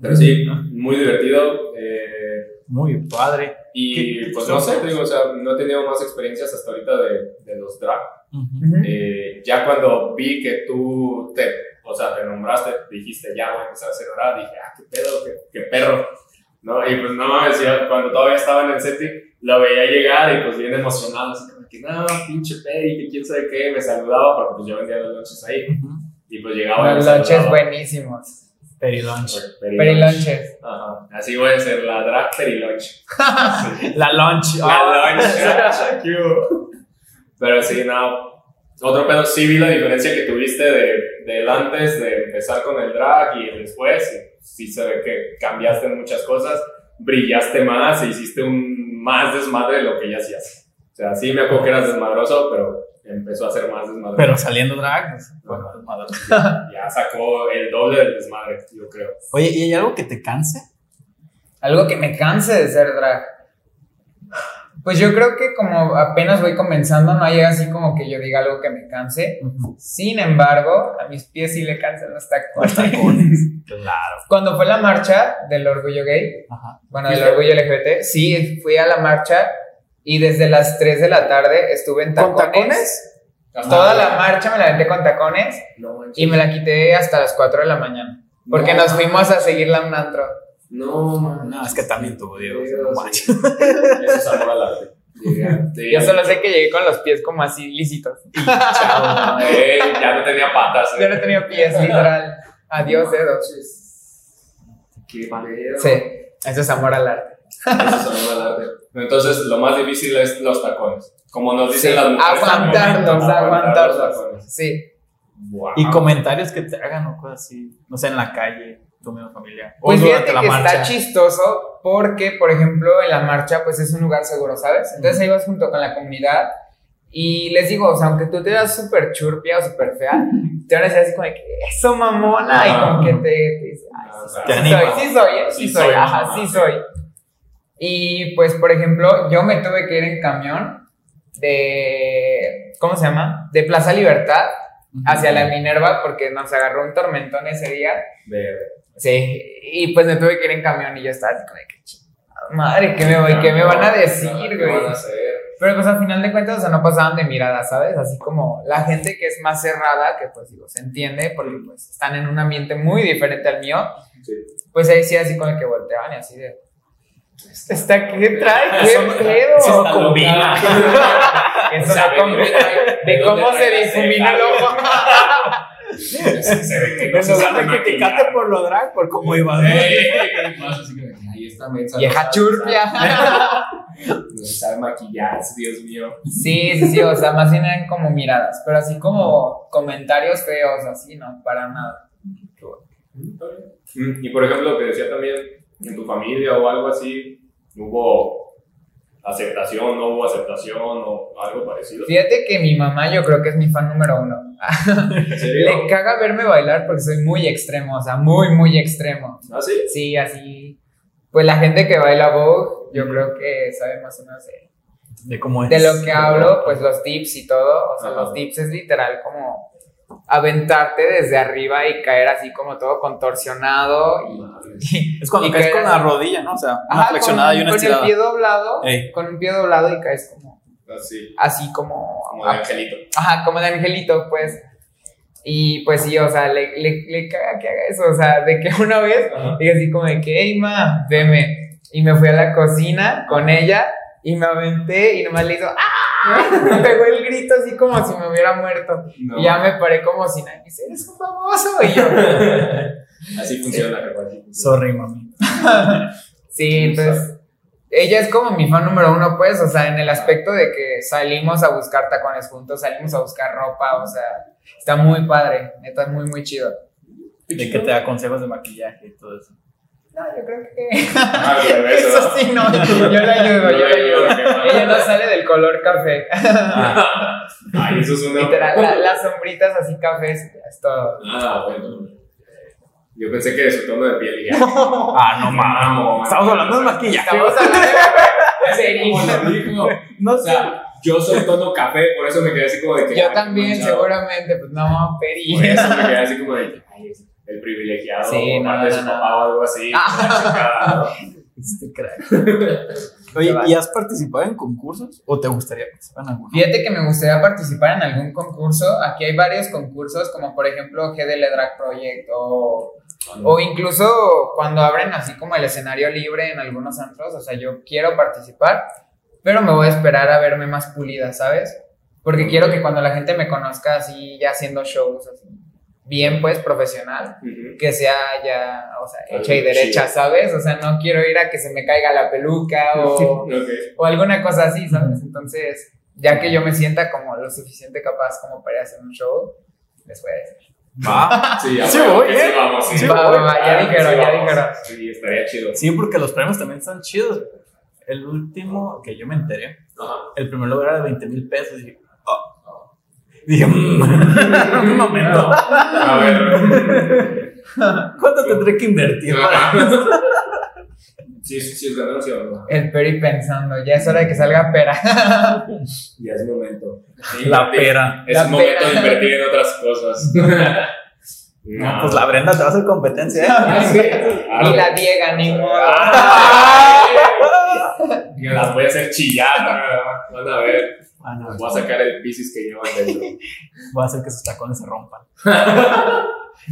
Pero sí, muy divertido. eh, Muy padre. y ¿Qué- pues no sé, digo, o sea, no he tenido más experiencias hasta ahorita de, de los drag. Ujú. Eh, ya cuando vi que tú te, o sea, te nombraste, dijiste, ya voy a empezar a hacer drag, dije, ah, qué pedo, qué, qué perro. ¿No? Y pues no mames, yo cuando todavía estaba en el setting, lo veía llegar y pues bien emocionado, así como que, no, pinche Peri, que quién sabe qué, me saludaba porque pues yo vendía los lunches ahí. Y pues llegaba Los lunches buenísimos. Perilunch. Perilunches. Ajá. Así voy a ser la drag perilunch. La lunch. La Ah. lunch. Cute. Pero sí, no. Otro pedo, sí vi la diferencia que tuviste de, del antes de empezar con el drag y el después. Sí se ve que cambiaste muchas cosas, brillaste más e hiciste un más desmadre de lo que ya hacías. O sea, sí me acuerdo que eras desmadroso, pero empezó a ser más desmadre. Pero saliendo drag. pues, bueno, madre. ya sacó el doble del desmadre, yo creo. Oye, ¿y hay algo que te canse? Algo que me canse de ser drag. Pues yo creo que como apenas voy comenzando, no llega así como que yo diga algo que me canse. Sin embargo, a mis pies sí le cansan los tacones. Claro. Cuando fue la marcha del orgullo gay, Ajá. bueno, del orgullo LGBT, sí, fui a la marcha y desde las 3 de la tarde estuve en ¿Con tacones. tacones? Toda la marcha me la aventé con tacones No, y me la quité hasta las 4 de la mañana. Porque No. nos fuimos a seguirla a un antro. No, man. No, es que también tuvo, Diego. Dios, no manches. Eso es amor al arte. Yo solo sé que llegué con los pies como así. Chao. Eh, ya no tenía patas. Yo eh. no tenía pies, literal. Adiós, dedos. Qué pedo. Sí, eso es amor al arte. Eso es amor al arte. Entonces, lo más difícil es los tacones. Como nos dicen Sí, las mujeres. aguantarlos, aguantar los aguantarlos. tacones. Sí. Wow. Y comentarios que te hagan o cosas así. No sé, en la calle, tu misma familia. O Pues fíjate que está chistoso porque, por ejemplo, en la marcha, pues es un lugar seguro, ¿sabes? Entonces ahí vas junto con la comunidad y les digo, o sea, aunque tú te veas súper churpia o súper fea, te van a decir así como de que eso mamona y como que te, te dice, ay, Ah, sí. Te sí soy, sí soy, ¿eh? sí, Sí soy, soy, ajá, mamá. sí soy. Y pues, por ejemplo, yo me tuve que ir en camión de, ¿cómo se llama? De Plaza Libertad hacia la Minerva porque nos agarró un tormentón ese día. Verde. Sí, y pues me tuve que ir en camión y yo estaba así como de que chingada madre, ¿qué me, voy, ¿qué me van a decir, ¿Qué güey? Pero pues al final de cuentas, o sea, no pasaban de mirada, ¿sabes? Así como la gente que es más cerrada, que pues digo, se entiende, porque pues están en un ambiente muy diferente al mío, Sí. pues ahí sí así como que volteaban y así de... "Este ¿Está qué trae? ¿Qué Eso- pedo? eso combina. Eso no combina. de cómo se difumina el ojo. Se ve que no se sabe criticarte por lo drag, por cómo iba. Que, Ahí está mensa. Vieja churpia. No se sabe maquillar, Dios mío. Sí, sí, sí, o sea, más bien eran como miradas, pero así como comentarios feos, así, no, para nada. Mm, Y por ejemplo, te decía también, en tu familia o algo así, ¿hubo aceptación, no hubo aceptación o algo parecido? Fíjate que mi mamá yo creo que es mi fan número uno. ¿En serio? Le caga verme bailar porque soy muy extremo, o sea, muy, muy extremo. ¿Ah, sí? Sí, así. Pues la gente que baila Vogue, yo creo que sabe más o menos de, De cómo es. de lo que hablo, pues los tips y todo. O sea, Ajá. los tips es literal como aventarte desde arriba y caer así como todo contorsionado y, Es cuando y caes con la rodilla, ¿no? O sea, una Ajá, flexionada con, y una con estirada. el pie doblado, Ey. con un pie doblado y caes como Así, así como, como de angelito. ajá, como de angelito, pues. Y pues sí, o sea, le, le, le caga que haga eso, o sea, de que una vez Ajá. dije así como de que, hey, ma, veme. Y me fui a la cocina con ella y me aventé y nomás le hizo, ¡ah! Me pegó el grito así como si me hubiera muerto. No. Y ya me paré como si nadie me dice, eres un famoso. Y yo, Así funciona, funciona. Sorry, mami. Sí, entonces ella es como mi fan número uno, pues, o sea, en el aspecto de que salimos a buscar tacones juntos, salimos a buscar ropa, o sea, está muy padre, neta, muy, muy chido. De que te da consejos de maquillaje y todo eso. No, yo creo que... Ah, Eso sí, no, yo le ayudo, yo le ayudo. ayudo. Ella no sale del color café. Ay, eso es una. Literal, la- las sombritas así cafés, es todo. Ah, bueno. Yo pensé que de su tono de piel. ya. Ah, no mames. Mamón. Estamos hablando de maquillaje. Estamos hablando de dijo. No O sé. sea, yo soy tono café, por eso me quedé así como de que. Yo también, manchado. seguramente, pues no, Peri. Por eso me quedé así como de que, ay, es el privilegiado, Sí, por no, parte de su no. papá o algo así. Ah. Este crack. Oye, ¿y has participado en concursos? ¿O te gustaría participar en alguno? Fíjate que me gustaría participar en algún concurso. Aquí hay varios concursos, como por ejemplo GDL Drag Project o, o incluso cuando abren así como el escenario libre en algunos antros. O sea, yo quiero participar, pero me voy a esperar a verme más pulida, ¿sabes? Porque quiero que cuando la gente me conozca así, ya haciendo shows así, bien pues profesional, Ujú. que sea ya, o sea, hecha y derecha, chido. ¿sabes? O sea, no quiero ir a que se me caiga la peluca o Ok. o alguna cosa así, ¿sabes? Entonces, ya que yo me sienta como lo suficiente capaz como para ir a hacer un show, les voy a decir. Va. Sí, ya Sí voy, ¿eh? sí vamos, sí. Sí Va, voy. va, ya dijeron, sí ya dijeron. Sí, estaría chido. Sí, porque los premios también están chidos. El último que yo me enteré, Ajá. el primer lugar era de 20 mil pesos. Y dije, oh. Dije, mm, un momento. A ver. ¿Cuánto tendré que invertir para. Sí, sí, sí, es ganancia no. El Peri pensando, ya es hora de que salga pera. Ya es momento. Sí, la pera? Es La momento pera. de invertir en otras cosas. No, pues la Brenda te va a hacer competencia. ¿eh? Claro. Y la Diega, ni modo. Y las voy a hacer chillar. Van a ver. Ah, no, Voy a sacar el piscis que llevan dentro. voy a hacer que sus tacones se rompan.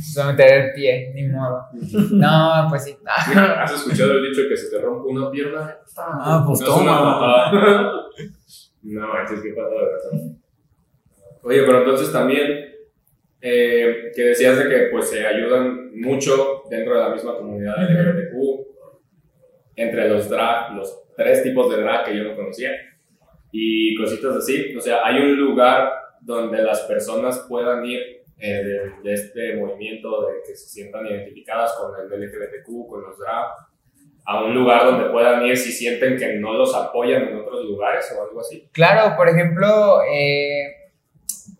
Se va a meter el pie, ni modo. No, pues sí. ¿Has escuchado el dicho que se te rompe una pierna? Ah, pues No es una toma. No manches, qué patada de verdad. Oye, pero entonces también eh, que decías de que pues se ayudan mucho dentro de la misma comunidad LGBTQ entre los drag, los tres tipos de drag que yo no conocía y cositas así. O sea, hay un lugar donde las personas puedan ir eh, de, de este movimiento de que se sientan identificadas con el LGBTQ, con los drag, a un lugar donde puedan ir si sienten que no los apoyan en otros lugares o algo así. Claro, por ejemplo, eh,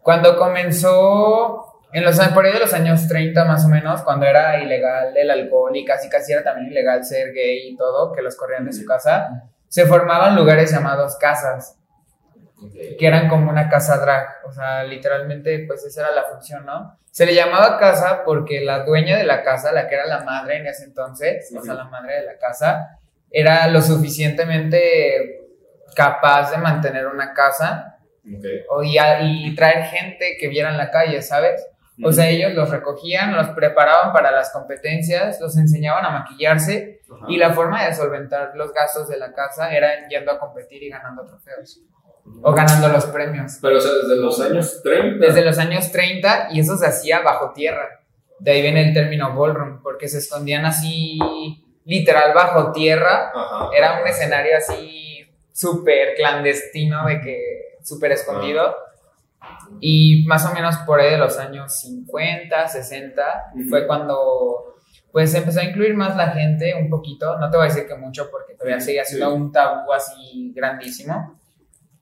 cuando comenzó, en los, por ahí de los años 30 más o menos, cuando era ilegal el alcohol y casi casi era también ilegal ser gay y todo, que los corrían de su casa, se formaban lugares llamados casas, que eran como una casa drag, o sea, literalmente pues esa era la función, ¿no? Se le llamaba casa porque la dueña de la casa, la que era la madre en ese entonces, o sea, la madre de la casa, era lo suficientemente capaz de mantener una casa o, y, a- y traer gente que viera en la calle, ¿sabes? O sea, ellos los recogían, los preparaban para las competencias, los enseñaban a maquillarse Ajá. y la forma de solventar los gastos de la casa era yendo a competir y ganando trofeos o ganando los premios. Pero o sea, desde los años 30. Desde los años 30 y eso se hacía bajo tierra. De ahí viene el término ballroom, porque se escondían así, literal, bajo tierra. Ajá. Era un escenario así súper clandestino, de que súper escondido. Y más o menos por ahí de los años 50, 60, Ujú. fue cuando pues empezó a incluir más la gente un poquito. No te voy a decir que mucho porque todavía sigue siendo Sí. un tabú así grandísimo.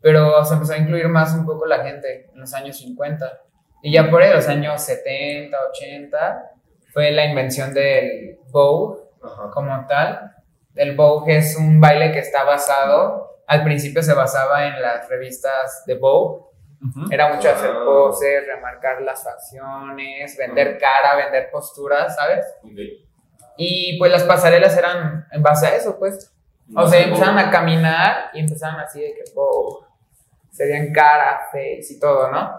Pero se empezó a incluir más un poco la gente en los años 50. Y ya por ahí de los años 70, 80, fue la invención del Vogue Ajá. como tal. El Vogue es un baile que está basado, al principio se basaba en las revistas de Ujú. Era mucho hacer poses, remarcar las facciones, vender cara, vender posturas, ¿sabes? Ok. Y pues las pasarelas eran en base a eso, pues. O sea, empezaron a caminar y empezaron así de que Vogue. Serían cara, face y todo, ¿no?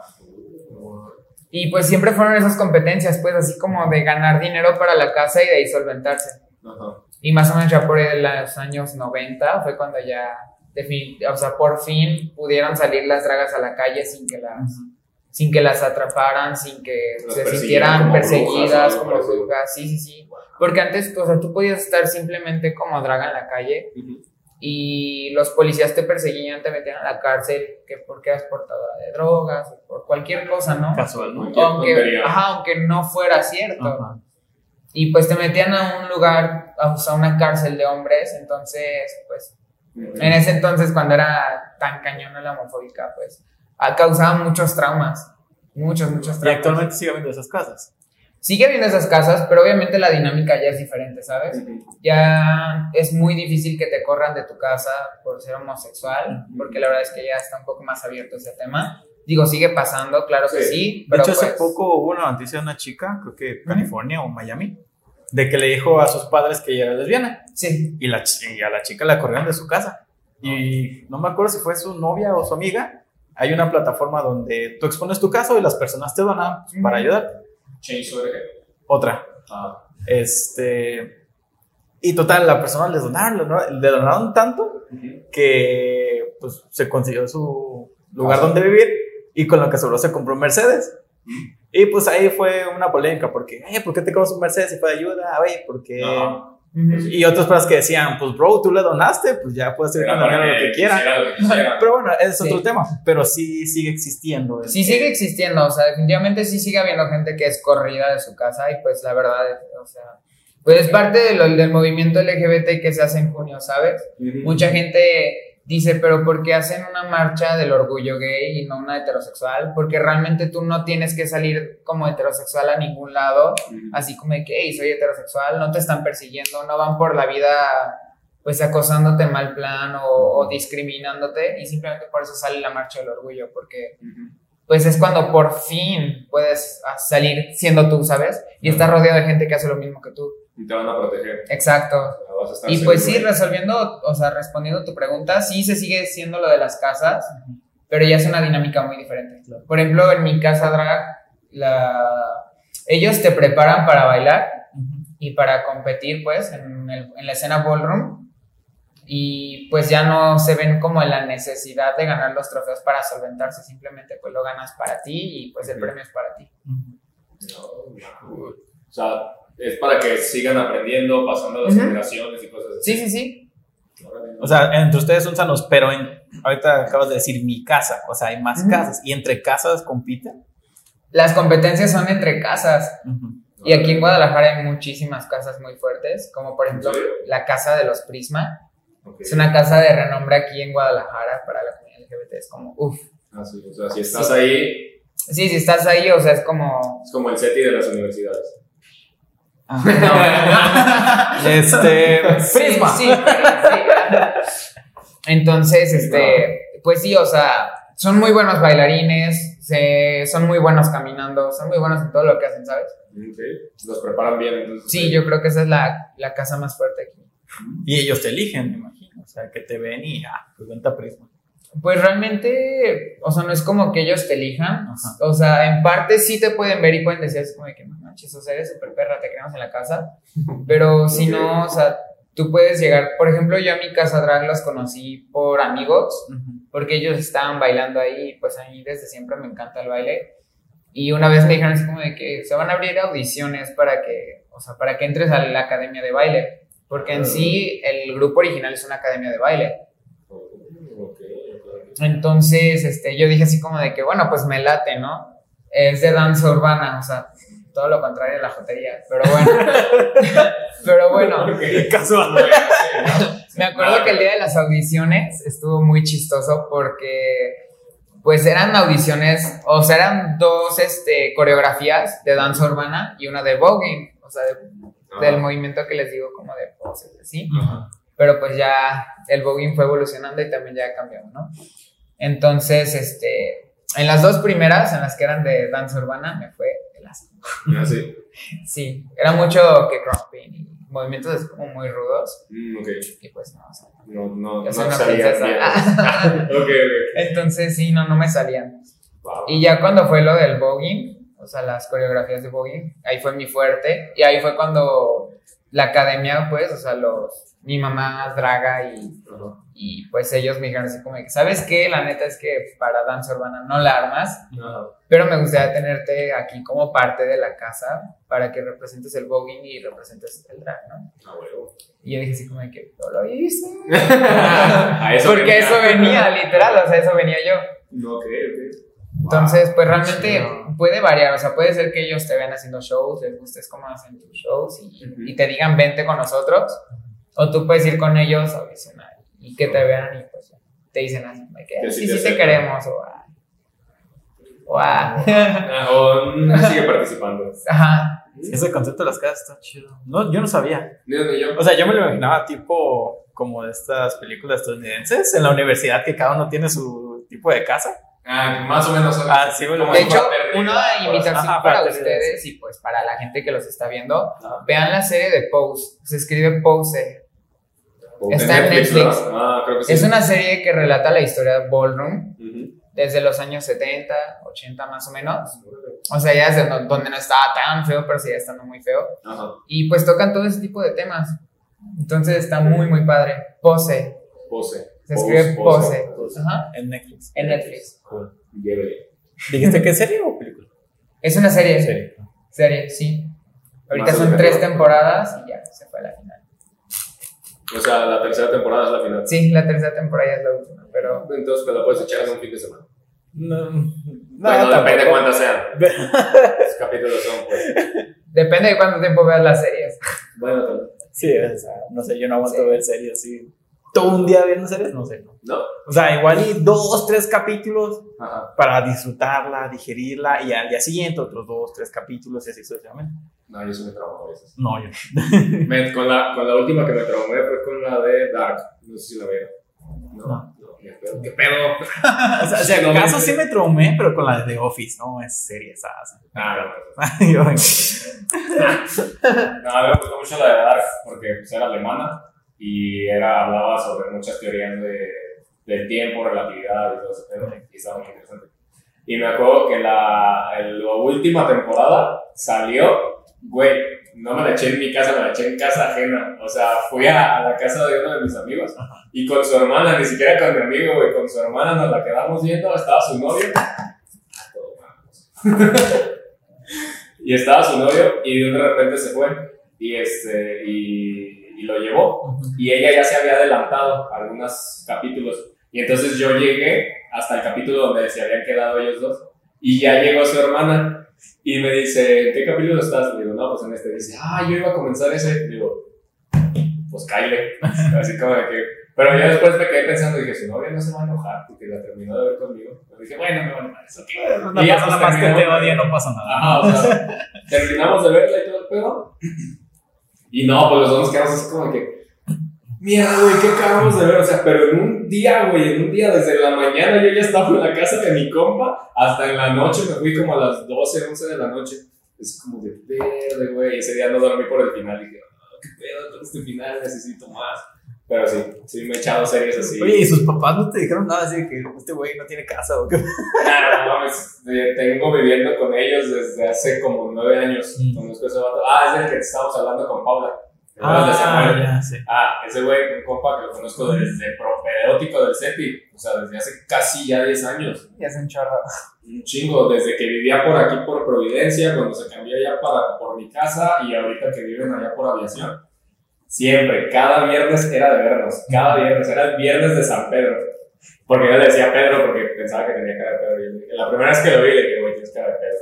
Y pues siempre fueron esas competencias, pues así como de ganar dinero para la casa y de ahí solventarse. Ajá. Y más o menos ya por los años 90 fue cuando ya, o sea, por fin pudieron salir las dragas a la calle sin que las, sin que las atraparan, sin que Las se sintieran como perseguidas brujas como brujas. Sí, sí, sí. Porque antes, o sea, tú podías estar simplemente como draga en la calle y los policías te perseguían, te metían a la cárcel, que porque eras portadora de drogas o por cualquier cosa, ¿no? Casual, ¿no? Aunque, ajá, aunque no fuera cierto. Y pues te metían a un lugar, o sea, una cárcel de hombres, entonces, pues. En ese entonces, cuando era tan cañona la homofóbica, pues, causaba muchos traumas, muchos, muchos Y traumas. actualmente sigue habiendo esas casas. sigue habiendo esas casas, pero obviamente la dinámica ya es diferente, ¿sabes? Ya es muy difícil que te corran de tu casa por ser homosexual, porque la verdad es que ya está un poco más abierto ese tema. Digo, sigue pasando, claro que sí. de hecho, hace pues poco hubo una noticia de una chica, creo que California o Miami, de que le dijo a sus padres que ella era lesbiana. Sí. Y, la, y a la chica la corrieron de su casa. Y no me acuerdo si fue su novia o su amiga. Hay una plataforma donde tú expones tu caso y las personas te donan para ayudar. Change.org. Otra. Ah. Este. Y total, la persona les donaron, le donaron tanto que pues, se consiguió su lugar donde vivir y con lo que sobró se compró un Mercedes. Y pues ahí fue una polémica porque, eh, ¿por qué te compras un Mercedes si fue de ayuda? Oye, porque... Ajá. Y otras personas que decían, pues bro, tú le donaste, pues ya puedes hacer con la lo que quiera. hiciera lo que quisiera. Pero bueno, ese es Sí. otro tema. Pero sí sigue existiendo. Sí sigue existiendo, o sea, definitivamente sí sigue habiendo gente que es corrida de su casa y pues la verdad, o sea, pues es parte de lo- del movimiento LGBT que se hace en junio, ¿sabes? Ujú. Mucha gente dice, pero ¿por qué hacen una marcha del orgullo gay y no una heterosexual? Porque realmente tú no tienes que salir como heterosexual a ningún lado, así como de que, hey, soy heterosexual, no te están persiguiendo, no van por la vida pues acosándote en mal plan o, o discriminándote y simplemente por eso sale la marcha del orgullo, porque pues es cuando por fin puedes ah, salir siendo tú, ¿sabes? Y estás rodeado de gente que hace lo mismo que tú. Y te van a proteger. Exacto. O sea, vas a estar Y pues sí, resolviendo, o sea, respondiendo tu pregunta, sí se sigue siendo lo de las casas, pero ya es una dinámica muy diferente. Por ejemplo, en mi casa drag, la... ellos te preparan para bailar y para competir, pues, en, el- en la escena ballroom. Y pues ya no se ven como en la necesidad de ganar los trofeos para solventarse, simplemente pues lo ganas para ti y pues el premio es para ti. No, O sea, es para que sigan aprendiendo, pasando las Ujú. generaciones y cosas así. Sí, sí, sí. O sea, entre ustedes son sanos, pero en, ahorita acabas de decir mi casa, o sea, hay más Ujú. casas. ¿Y entre casas compiten? Las competencias son entre casas. Y aquí en Guadalajara hay muchísimas casas muy fuertes, como por ejemplo la casa de los Prisma. Ok. Es una casa de renombre aquí en Guadalajara para la comunidad LGBT. Es como, uff. Ah, sí, o sea, si estás Sí. ahí, Sí, si estás ahí, o sea, es como... es como el SETI de las universidades. Este. Sí, Prisma. sí, sí. Entonces, este, pues sí, o sea, son muy buenos bailarines, se- son muy buenos caminando, son muy buenos en todo lo que hacen, ¿sabes? Ok. Los preparan bien, entonces. Sí, yo creo que esa es la, la casa más fuerte aquí. Y ellos te eligen, me imagino. O sea, que te ven y, ah, pues vente a Prisma. Pues realmente, o sea, no es como que ellos te elijan. Ajá. O sea, en parte sí te pueden ver y pueden decir así como de que no manches, o sea, eres súper perra, te queremos en la casa. Pero si no, o sea, tú puedes llegar. Por ejemplo, yo a mi casa drag los conocí por amigos, porque ellos estaban bailando ahí. Pues a mí desde siempre me encanta el baile. Y una vez me dijeron así como de que se van a abrir audiciones para que, o sea, para que entres a la academia de baile. Porque en sí el grupo original es una academia de baile. Entonces, este, yo dije así como de que, bueno, pues me late, ¿no? Es de danza urbana, o sea, todo lo contrario de la jotería, pero bueno. pero bueno, Casual. me acuerdo que el día de las audiciones estuvo muy chistoso porque, pues eran audiciones, o sea, eran dos, este, coreografías de danza urbana y una de voguing, o sea, de- del movimiento que les digo como de poses, ¿sí? Ajá. pero pues ya el voguing fue evolucionando y también ya cambió, ¿no? Entonces, este, en las dos primeras, en las que eran de danza urbana, me fue el asco. Ah, sí. Sí, era mucho que crumping y movimientos así como muy rudos Mm, y pues no, o sea, No, no, no bien. Entonces, sí, no, no me salían. Wow. Y ya cuando fue lo del voguing, o sea, las coreografías de voguing, ahí fue mi fuerte y ahí fue cuando la academia, pues, o sea, los, mi mamá draga y Ajá. Y pues ellos me dijeron así como que, ¿sabes qué? La neta es que para danza urbana no la armas, pero me gustaría tenerte aquí como parte de la casa para que representes el voguing y representes el drag, ¿no? Ah, huevo. Y yo dije así como que, yo lo hice. Eso Porque venía. eso venía, literal, o sea, eso venía yo. No, ok, ok. Entonces, pues realmente chido. puede variar, o sea, puede ser que ellos te vean haciendo shows, les gustes cómo hacen tus shows y, Ujú. y te digan vente con nosotros, o tú puedes ir con ellos a audicionar y que te vean y pues te dicen así, que Que sí sí, te sí te queremos, o ah, o ah. O sigue participando. Ajá, Ese concepto de las casas está chido. No, yo no sabía. Ni ni yo. O sea, yo me lo imaginaba tipo como de estas películas estadounidenses en la universidad que cada uno tiene su tipo de casa. Ah, más o menos. Ah, sí, bueno, De hecho, una así. invitación Ajá, para ustedes y pues para la gente que los está viendo, Ajá. vean la serie de Pose. Se escribe Pose. Está en Netflix. Ah, creo que sí. Es una serie que relata la historia de Ballroom desde los años 70, 80 más o menos. O sea, ya desde donde no estaba tan feo, pero seguía estando muy feo. Ajá. Y pues tocan todo ese tipo de temas. Entonces está muy, muy padre. Pose. Pose. Se escribe Pose. Pose. Ajá. En Netflix. En Netflix. Cool. ¿Dijiste que es serie o película? Es una serie. Serie. Serie, sí. Ahorita Más son tres temporadas y ya se fue a la final. O sea, la tercera temporada es la final. Sí, la tercera temporada ya es la última, pero Entonces, te la puedes echar en un fin de semana. No, bueno, depende de cuántas sean. Los capítulos son, pues. depende de cuánto tiempo veas las series. Bueno, también. Sí, o sea, no sé, yo no aguanto Sí. ver series así. Todo un día viendo series, no sé. no. ¿No? O sea, igual y dos, tres capítulos Ajá. para disfrutarla, digerirla y al día siguiente otros dos, tres capítulos y así sucesivamente. No, yo sí me traumo a veces. No, yo. Me- con, la, con la última que me traumé fue con la de Dark. No sé si la veo. No. No. no, ¿Qué pedo? ¿Qué pedo? O sea, si No, acaso no. sí me traumé, pero con la de The Office, no es serie esa. Ah, No, a mí me gustó mucho la de Dark porque pues, era alemana y era, hablaba sobre muchas teorías de, del tiempo, relatividad y todo ese pedo, y estaba muy interesante. Y me acuerdo que la, la última temporada salió, güey, no me la eché en mi casa, me la eché en casa ajena. O sea, fui a, a la casa de uno de mis amigos y con su hermana, ni siquiera con mi amigo, güey, con su hermana nos la quedamos viendo, estaba su novio. Y estaba su novio y de repente se fue y, este, y, y ella ya se había adelantado algunos capítulos y entonces yo llegué hasta el capítulo donde se habían quedado ellos dos y ya llegó su hermana y me dice, ¿en qué capítulo estás? Le digo, no, pues en este. Dice, ah, yo iba a comenzar ese. Digo, pues cáile. Así como de que... Pero ya después me quedé pensando y dije, su novia no se va a enojar porque la terminó de ver conmigo. Pero dije, bueno, me vale más. ok. Una Y ya, persona pues, más que te odie no pasa nada. Ajá, o sea, terminamos de verla y todo el pedo. Y no, pues los dos nos quedamos así como de que, mierda, güey, ¿qué acabamos de ver? O sea, pero en un día, güey, en un día, desde la mañana yo ya estaba en la casa de mi compa, hasta en la noche me fui como a las 12, 11 de la noche. Es como de verde, güey. Ese día no dormí por el final y dije, "Ah, qué pedo con este final, necesito más. Pero sí, sí me he echado series así. Oye, ¿y sus papás no te dijeron nada así de que este güey no tiene casa o qué? No mames, tengo viviendo con ellos desde hace como nueve años. Mm. Conozco a ese vato. Ah, es del que estábamos hablando con Paula. ¿Te acuerdas de Samuel? ya, sí. Ah, ese güey, un compa que lo conozco desde propedéutico del CETI. O sea, desde hace casi ya 10 años. Ya es un chorro. Un chingo, desde que vivía por aquí por Providencia, cuando se cambió ya para, por mi casa y ahorita que viven allá por aviación. Siempre, cada viernes era de vernos, cada viernes, era el viernes de San Pedro. Porque yo le decía Pedro porque pensaba que tenía cara de Pedro. Y la primera vez que lo vi le dije, güey, tienes cara de Pedro.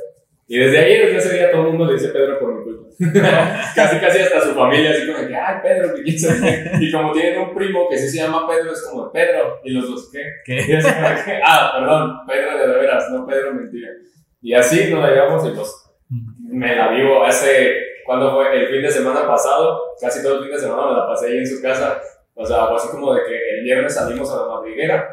Y desde ahí, desde ese día, todo el mundo le dice Pedro por mi culpa. casi, casi hasta su familia, así como que, ay, Pedro, qué". Y como tienen un primo que sí se llama Pedro, es como Pedro. Y los dos, ¿qué? Y ¿Qué? así como que, ah, perdón, Pedro de veras, no Pedro mentira. Y así nos la llevamos y pues me la vivo hace, ¿cuándo fue? El fin de semana pasado, casi todo el fin de semana me la pasé ahí en su casa. O sea, fue así como de que el viernes salimos a la madriguera,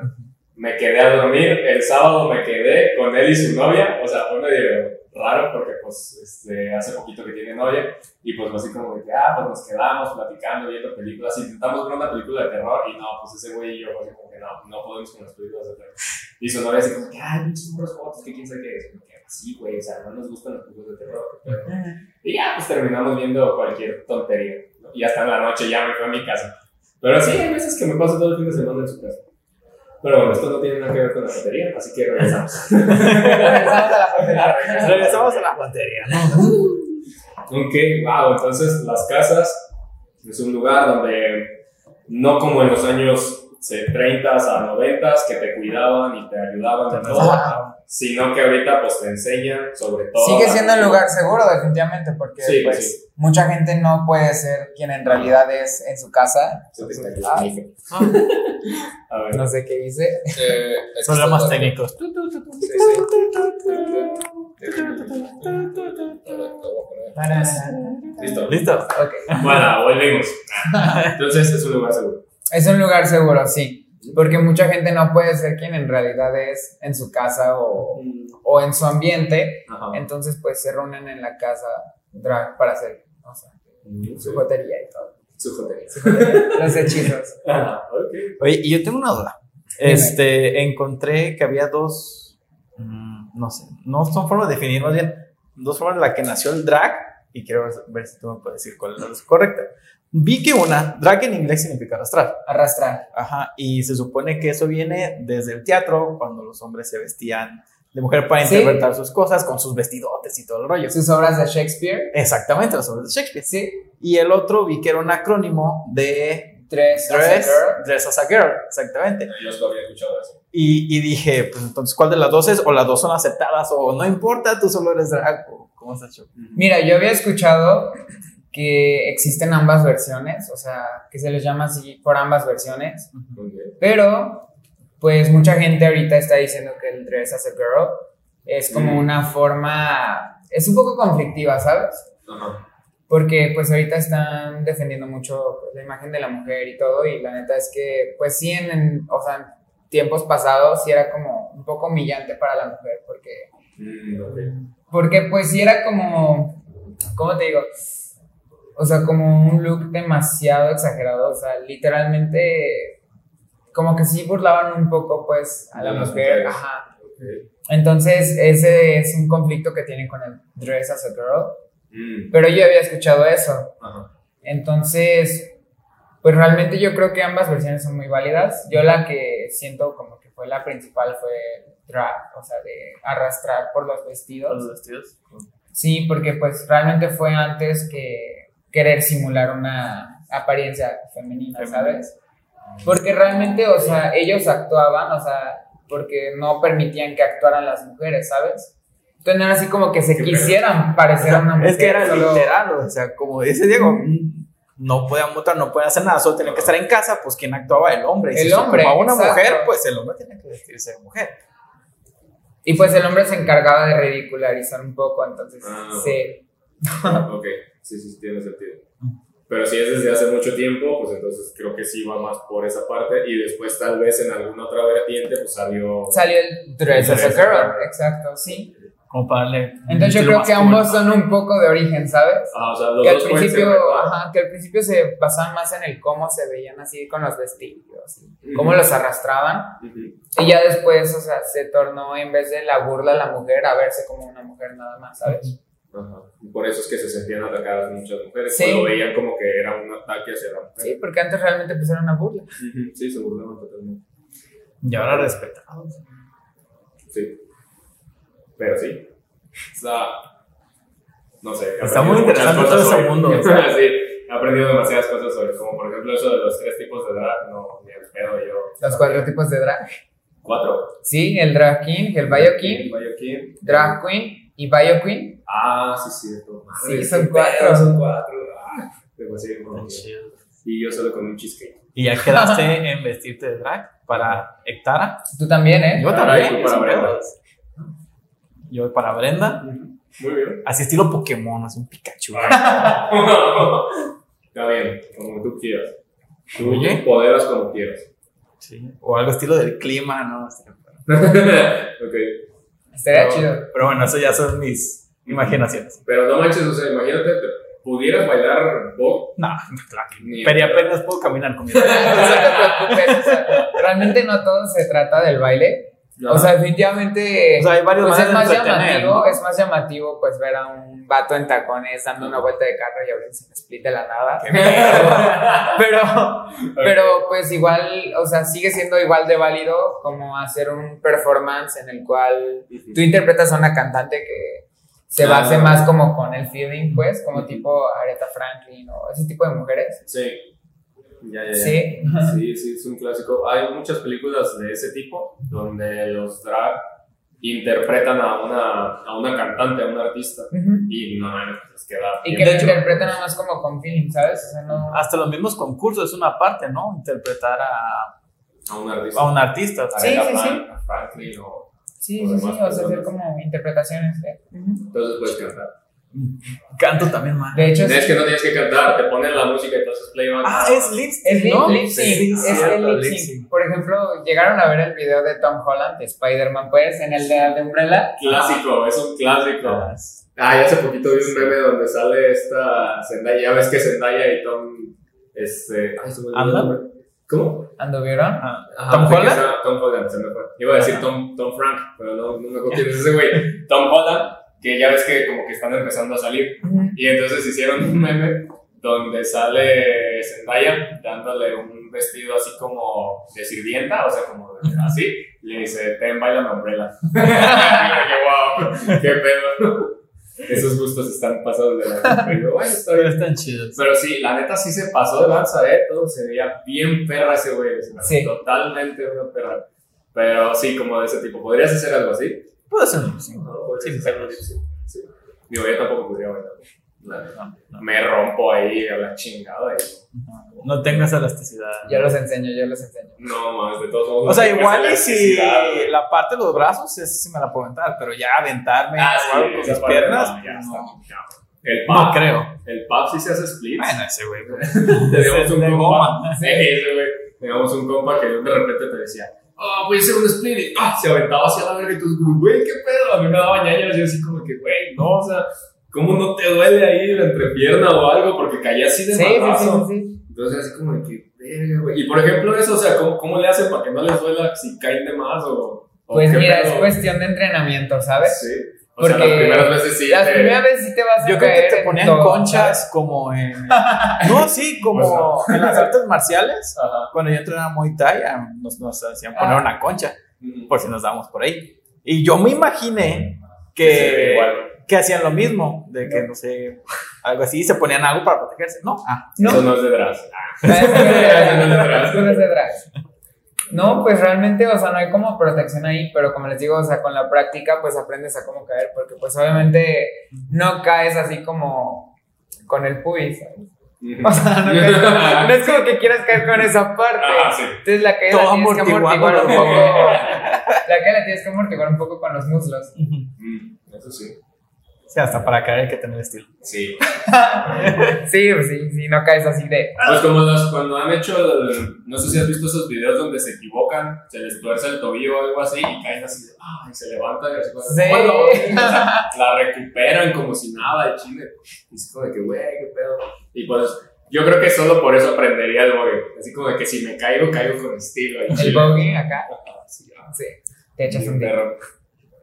me quedé a dormir, el sábado me quedé con él y su novia, o sea, fue medio raro porque pues este, hace poquito que tiene novia y pues así como de que, ah, pues nos quedamos platicando, viendo películas, intentamos ver una película de terror y no, pues ese güey y yo, así como que no, no podemos con las películas de terror. Y su novia así como que, ay, pinches morros fotos, que quién sabe qué es. Como que, sí, güey, o sea, no nos gustan las películas de terror. pedo". Y ya, pues terminamos viendo cualquier tontería. ¿no? Y hasta en la noche ya me fui a mi casa. Pero sí, hay veces que me paso todo el fin de semana en su casa. Pero bueno, esto no tiene nada que ver con la batería, así que regresamos. Regresamos a la familia. Regresamos a la batería. ok, wow, entonces las casas es un lugar donde no como en los años sé, 30 a 90 que te cuidaban y te ayudaban en todo, Ajá. sino que ahorita pues te enseñan sobre todo. Sigue siendo un lugar seguro, definitivamente, porque Sí, pues, sí. mucha gente no puede ser quien en realidad es en su casa. Ay, yendo. A ver. no sé qué hice. Eh, es Problemas técnicos. Sí, sí. Listo. ¿Listo? Ok. Bueno, volvemos. Entonces es un lugar seguro. Es un lugar seguro, sí. Porque mucha gente no puede ser quien en realidad es en su casa o, o en su ambiente. Ajá. Entonces, pues se reúnen en la casa drag para hacer o sea, Sí. su jotería y todo. Su jotería. Su jotería, Los hechizos. Ajá, ok. Oye, y yo tengo una duda. Dime. Este, encontré que había dos, mm, no sé, no son formas de definir, más bien, dos formas en las que nació el drag, y quiero ver, ver si tú me puedes decir cuál es la correcta. Vi que una, drag en inglés significa arrastrar. Arrastrar. Ajá, y se supone que eso viene desde el teatro, cuando los hombres se vestían de mujer para Sí. interpretar sus cosas con sus vestidotes y todo el rollo. Sus obras de Shakespeare. Exactamente, las obras de Shakespeare. Sí. Y el otro vi que era un acrónimo de Dress, as a Dress, girl. Dress as a Girl, exactamente. Yo os lo había escuchado eso. Y, y dije, pues entonces, ¿cuál de las dos es? O las dos son aceptadas, o no importa, tú solo eres drag, o cómo se ha hecho. Mira, yo había escuchado que existen ambas versiones, o sea, que se les llama así por ambas versiones, bien. pero pues mucha gente ahorita está diciendo que el dress as a girl es como Mm. una forma, es un poco conflictiva, ¿sabes? Ajá. Porque pues ahorita están defendiendo mucho pues, la imagen de la mujer y todo, y la neta es que pues sí, en, en- o sea, en tiempos pasados sí era como un poco humillante para la mujer, porque Mm, ok. Porque pues sí era como, ¿cómo te digo? O sea, como un look demasiado exagerado, o sea, literalmente como que sí burlaban un poco pues a la mujer, mujeres. ajá. Entonces ese es un conflicto que tienen con el dress as a girl, Mm, pero yo había escuchado eso. Ajá. Entonces, pues realmente yo creo que ambas versiones son muy válidas. Yo la que siento como que fue la principal fue drag, o sea, de arrastrar por los vestidos. Los vestidos. Sí, porque pues realmente fue antes que querer simular una apariencia femenina, Femenina. ¿sabes? Porque realmente, o sea, ellos actuaban, o sea, porque no permitían que actuaran las mujeres, ¿sabes? Entonces no era así como que se quisieran parecer a una mujer. Es que era solo- literal, o sea, como dice Diego, no podían votar, no podían hacer nada, solo tenían que estar en casa, pues quien actuaba el hombre. Y El si hombre, ocupaba una exacto. mujer, pues el hombre tenía que vestirse de mujer. Y pues el hombre se encargaba de ridicularizar un poco, entonces Ah. sí. ok, sí, sí, tiene sentido. Pero si es desde hace mucho tiempo, pues entonces creo que sí va más por esa parte. Y después, tal vez en alguna otra vertiente, pues salió. Salió el dress as a girl. exacto, sí. Como para darle. Entonces yo creo que ambos son un poco de origen, ¿sabes? Ah, o sea, los que al dos ser principio, ajá, que al principio se basaban más en el cómo se veían así con los vestidos, y Ujú. cómo los arrastraban. Ujú. Y ya después, o sea, se tornó en vez de la burla a la mujer a verse como una mujer nada más, ¿sabes? Ajá. Y Por eso es que se sentían atacadas muchas mujeres. Sí. Lo veían como que era un ataque hacia la mujer. Sí, porque antes realmente pues era una burla. Sí, se burlaban totalmente. Y ahora respetados. Sí. Pero sí. O sea, no sé. Está muy interesante todo ese hoy. mundo. sí, he aprendido demasiadas cosas sobre, como por ejemplo eso de los tres tipos de drag. No, ni el pedo yo. Los cuatro tipos de drag. ¿Cuatro? Sí, el drag king, el bio king, Bio king. drag queen y bio queen. Ah, sí, cierto. Sí, Madre, son cuatro. pedo, Son cuatro. Ah, demasiado bueno. Y yo solo con un cheesecake. Y ya quedaste en vestirte de drag para Hectara. Tú también, ¿eh? Yo también. tú para. Yo para Brenda. Muy bien. Así estilo Pokémon, así un Pikachu. Está bien, como tú quieras. Tú Oye. empoderas como quieras. Sí. O algo estilo del clima, ¿no? ok. Estaría Pero- chido. Pero bueno, eso ya son mis imaginaciones. Pero no manches, o sea, imagínate, te pudieras bailar pop. No, claro. Ni- no. Pero apenas puedo caminar con mi No te preocupes, o sea, realmente no todo se trata del baile. O sea, definitivamente O sea, hay varias pues es más llamativo, ¿no? es más llamativo pues ver a un vato en tacones dando una vuelta de carro y abriéndose un split de la nada. pero, pero pues igual, o sea, sigue siendo igual de válido como hacer un performance en el cual tú interpretas a una cantante que se Ah. base más como con el feeling, pues, como tipo Aretha Franklin o ese tipo de mujeres. Sí. Ya, ya, ya. Sí. Sí, sí, es un clásico. Hay muchas películas de ese tipo donde los drag interpretan a una, a una cantante, a un artista. Ujú. Y no, les queda Y que lo De hecho- interpretan nada más como con feeling, ¿sabes? O sea, no... Hasta los mismos concursos es una parte, ¿no? Interpretar a, a un artista. a un artista. A Sí, sí, sí. Frank- a Franklin o Sí, o sí, sí, o sea, hacer como interpretaciones. de- Ujú. Entonces puedes cantar. Canto también mal. De hecho, Es que no tienes que cantar, te ponen la música y entonces playback. Ah, es lip Es sync, ¿no? lip sync, Sí, es cierto, el lip sync. Por ejemplo, llegaron a ver el video de Tom Holland, de Spider-Man, pues, en el de, de Umbrella. Clásico, es un clásico. Ah, Ah, y hace poquito vi un meme donde sale esta Zendaya. Ya ves que Zendaya y Tom. Este. Ay, se me olvidó el ¿Andan? nombre. ¿Cómo? ¿Anduvieron? ah. ¿Tom Holland? Tom Holland, se me fue. Iba a decir. Tom, Tom Frank, pero no, no me acuerdo quién es ese güey. Tom Holland, que ya ves que como que están empezando a salir. Y entonces hicieron un meme donde sale Zendaya dándole un vestido así como de sirvienta, o sea, como de- así. Y le dice, ten, baila la umbrella. ¡Qué wow! ¡Qué pedo! Esos gustos están pasados de la Pero bueno, está Pero bien. están chidos. Pero sí, la neta sí se pasó de lanza, ¿eh? Todo se veía bien perra ese güey. Sí. Totalmente una perra. Pero sí, como de ese tipo. ¿Podrías hacer algo así? Puedo hacer un lip sync. No, sí. Yo tampoco podría bailar. No, no. Me rompo ahí a la chingada. Y... No tengo esa elasticidad. Yo los enseño, yo los enseño. No, más, de todos modos. O sea, no igual y si la parte de los brazos, esa sí me la puedo aventar, pero ya aventarme Ah, sí, con mis piernas, no, ya no. está. El No pop, creo. el pop sí se hace split. Bueno, ese güey. Teníamos un compa. Sí, ese güey. Teníamos un compa que de repente te decía, ah, voy a hacer un split. Y ah, se aventaba hacia la verga y tú, güey, qué pedo. A mí me daba ñañas. Yo así como que, güey, no, o sea, ¿cómo no te duele ahí la entrepierna o algo? Porque caía así de Sí, sí, sí, sí. Entonces, así como de que, güey. Y por ejemplo, eso, o sea, ¿cómo, cómo le hacen para que no les duela si caen de más o. o Pues mira, pedo? es cuestión de entrenamiento, ¿sabes? Sí. O sea, Porque las primeras veces sí. Las te- primeras veces sí te vas a Yo creo que te ponían todo, conchas como en. No, sí, como en las artes marciales. Ajá. Cuando yo entrenaba Muay Thai, ah, nos, nos hacían poner Ah. una concha, por si nos dábamos por ahí. Y yo me imaginé que, que hacían lo mismo, de que no sé, algo así, se ponían algo para protegerse. No, ah, ¿No? Eso no es de Dras. ¿sabes? Eso no es de drag. No pues realmente, o sea, no hay como protección ahí, pero como les digo, o sea, con la práctica, pues aprendes a cómo caer, porque pues obviamente no caes así como con el pubis, ¿sabes? O sea, no, caes como- no es como que quieras caer con esa parte. Ah, sí. Entonces la caída Todo la tienes que amortiguar un poco. La caída la tienes que amortiguar un poco con los muslos. Eso sí. Sí, hasta para caer hay que tener estilo. Sí. Sí, pues sí, sí, no caes así de. Pues como los, cuando han hecho, el- no sé si has visto esos videos donde se equivocan, se les tuerce el tobillo o algo así y caen así, de, ah, y se levantan y así Sí. "Hola", o sea, la recuperan como si nada de chile. Y es como de que, güey, qué pedo. Y pues yo creo que solo por eso aprendería el bogue. Así como de que si me caigo, caigo con estilo. y El chile. bogey acá. Sí, ah. Sí, te echas un perro.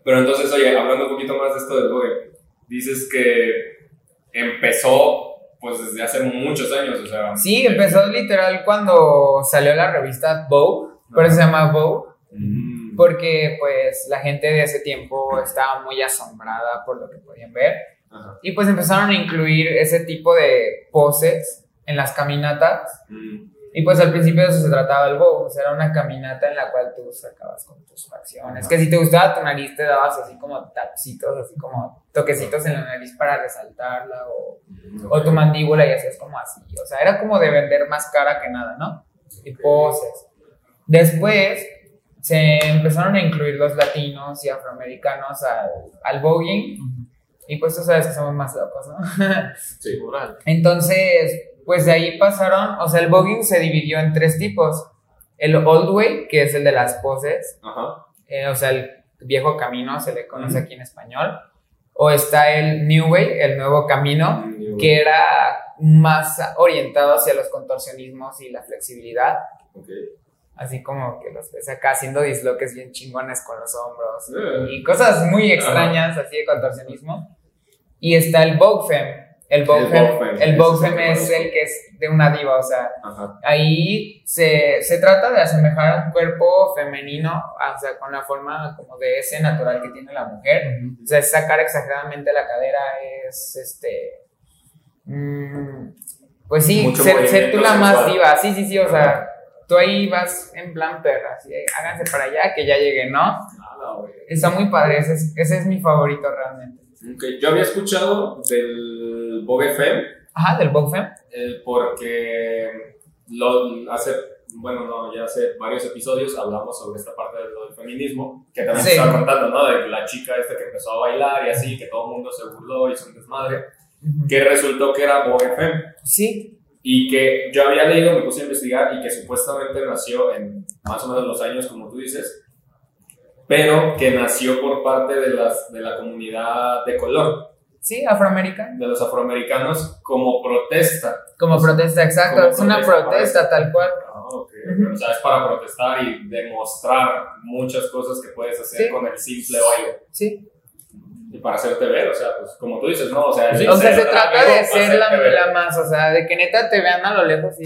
Pero entonces, oye, hablando un poquito más de esto del bogue, dices que empezó pues desde hace muchos años, o sea. Sí, empezó literal cuando salió la revista Vogue, por eso se llama Vogue, Mm. porque pues la gente de ese tiempo estaba muy asombrada por lo que podían ver Ajá. y pues empezaron a incluir ese tipo de poses en las caminatas Mm. Y pues al principio de eso se trataba el Vogue, o sea, era una caminata en la cual tú sacabas con tus facciones, que si te gustaba tu nariz te dabas así como tapsitos, así como toquecitos en la nariz para resaltarla o o tu mandíbula y hacías como así. O sea, era como de vender más cara que nada, ¿no? Y poses. Después se empezaron a incluir los latinos y afroamericanos al, al voguing. Y pues tú sabes que somos más locos, ¿no? Sí. Entonces, pues de ahí pasaron, o sea, el voguing se dividió en tres tipos. El old way, que es el de las poses, Ajá. eh, o sea, el viejo camino se le conoce aquí en español. O está el new way, el nuevo camino, que era más orientado hacia los contorsionismos y la flexibilidad, Ok. así como que los ves acá haciendo disloques bien chingones con los hombros Eh. y cosas muy extrañas así de contorsionismo. Y está el Vogue Femme. El Vogue El Femme es el que es de una diva, o sea, Ajá. ahí se, se trata de asemejar a un cuerpo femenino, o sea, con la forma como de ese natural que tiene la mujer. O sea, sacar exageradamente la cadera, es este. mm, pues sí, Mucho ser, ser tú la más diva. Sí, sí, sí, o sea, tú ahí vas en plan perra, así, háganse para allá que ya llegue, ¿no? Nada. Está muy padre, ese es, ese es mi favorito realmente. Ok, Yo había escuchado del Vogue Femme Ajá, del Vogue Femme. eh, porque lo, hace bueno, no, ya hace varios episodios hablamos sobre esta parte del, del feminismo, que también Sí. se estaba contando, ¿no? De la chica esta que empezó a bailar y así, que todo el mundo se burló, hizo un desmadre, que resultó que era Vogue Femme. Sí, y que yo había leído, me puse a investigar y que supuestamente nació en más o menos los años como tú dices, pero que nació por parte de, las, de la comunidad de color, sí, afroamericano. de los afroamericanos, como protesta. Como protesta, exacto. Como es una protesta, tal cual. Ah, ok. Ujú. O sea, es para protestar y demostrar muchas cosas que puedes hacer Sí. con el simple baile. Sí. Y para hacerte ver, o sea, pues como tú dices, ¿no? O sea, el O sea, se trata de ser la, la más, o sea, de que neta te vean a lo lejos y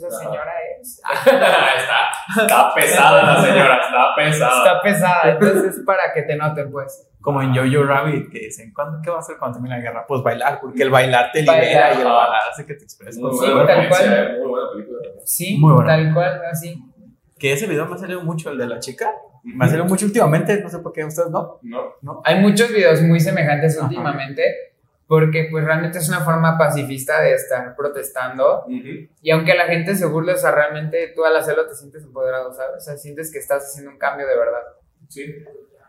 no Ajá. señora es. está, está pesada la señora, está pesada. Está pesada, entonces es para que te noten, pues. Como en Jojo Rabbit, que dicen, ¿cuándo, ¿qué va a hacer cuando termine la guerra? Pues bailar, porque el bailar te libera Bailar. y el bailar hace que te expreses. Muy Sí, buena tal referencia, cual. muy buena película. Sí, Muy bueno. tal cual, así. Que ese video me ha salido mucho, el de la chica. Me ha salido mucho últimamente, no sé por qué ustedes no. No. Hay muchos videos muy semejantes Ajá. últimamente, porque pues realmente es una forma pacifista de estar protestando. Y aunque la gente se burle, o sea, realmente tú al hacerlo te sientes empoderado, ¿sabes? O sea, sientes que estás haciendo un cambio de verdad. Sí.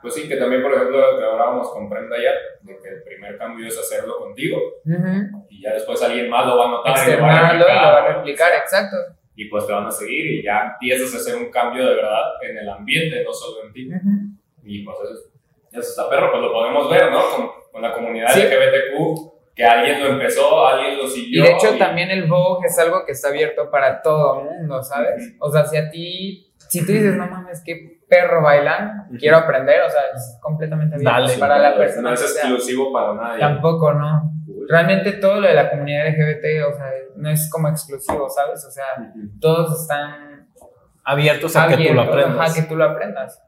Pues sí, que también, por ejemplo, lo que hablábamos con Brenda ya, de que el primer cambio es hacerlo contigo Ujú. y ya después alguien más lo va a notar y lo va a y lo replicar, va a replicar, exacto. Y pues te van a seguir y ya empiezas a hacer un cambio de verdad en el ambiente, no solo en ti. Ujú. Y pues eso, eso está perro, pues lo podemos ver, ¿no? Con, con la comunidad Sí. LGBTQ, que alguien lo empezó, alguien lo Y siguió. de hecho también el Vogue es algo que está abierto para todo el mundo, ¿sabes? O sea, si a ti, si tú dices, no mames, qué perro bailan, quiero aprender, o sea, es completamente abierto Dale. para la no persona. es que sea. exclusivo para nadie. Tampoco, ¿no? Realmente todo lo de la comunidad LGBT, o sea, no es como exclusivo, ¿sabes? O sea, todos están Abiertos a que tú lo aprendas. ajá, que tú lo aprendas.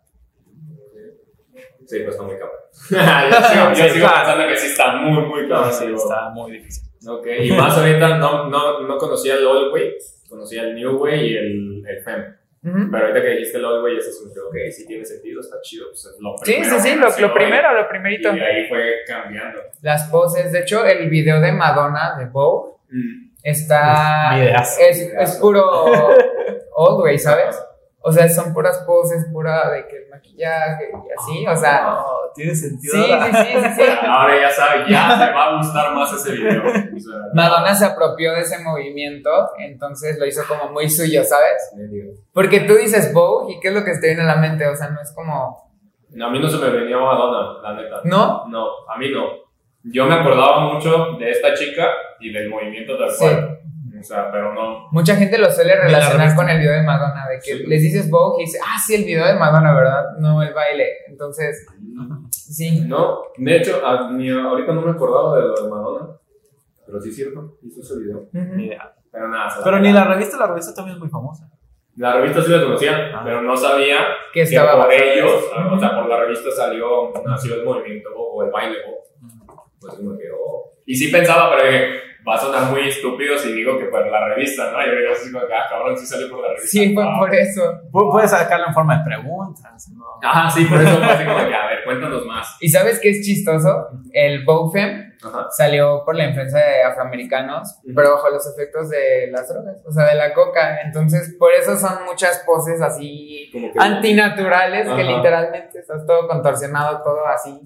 Sí, pues está muy cabrón. yo sigo, yo Sí, sigo pensando que sí está muy, muy cabrón. No, sí, está muy difícil. Ok, y más ahorita no, no, no conocía el old way, conocía el new way y el, el fem. Ujú. Pero ahorita que dijiste el old way, eso se me quedó, ok, sí tiene sentido, está chido. Pues es lo Sí, primero sí, sí, que lo, nació, lo primero, lo Y primerito. de ahí fue cambiando. Las poses, de hecho, el video de Madonna de Vogue Mm. está. Videazo. Es, es puro old way, ¿sabes? O sea, son puras poses, pura de que el maquillaje y así, o sea. No, tiene sentido. Sí, sí, sí, sí, sí. Ahora ya sabes, ya te va a gustar más ese video. O sea, Madonna se apropió de ese movimiento, entonces lo hizo como muy suyo, ¿sabes? Porque tú dices Vogue y qué es lo que te viene a la mente, o sea, no es como. No, a mí no se me venía Madonna, la neta. ¿No? No, a mí no. Yo me acordaba mucho de esta chica y del movimiento tal Sí. cual. O sea, pero no. Mucha gente lo suele la relacionar con el video de Madonna, de que Sí. les dices Vogue y dice, ah, sí, el video de Madonna, ¿verdad? No el baile. Entonces, sí. No, de hecho, a- ni ahorita no me acordaba de lo de Madonna. Pero sí es cierto, hizo ese video. Ujú. Ni idea. Pero nada, se Pero ni la revista, la revista también es muy famosa. La revista sí la conocía, Ah. pero no sabía Que que estaba por ellos, eso. o sea, por la revista salió, nació el movimiento o el baile. o- Pues como que, oh. Y sí pensaba, pero dije, va a sonar muy estúpido si digo que por la revista, ¿no? Y yo digo así como que, ah, cabrón, sí salió por la revista. Sí, fue Ah. por eso. Pu- Puedes sacarlo en forma de preguntas. ¿no? Ajá, sí, por eso fue así como que, a ver, cuéntanos más. ¿Y sabes qué es chistoso? El Ajá. salió por la influencia de afroamericanos, Ujú. pero bajo los efectos de las drogas, o sea, de la coca. Entonces, por eso son muchas poses así antinaturales, que literalmente estás todo contorsionado, todo así,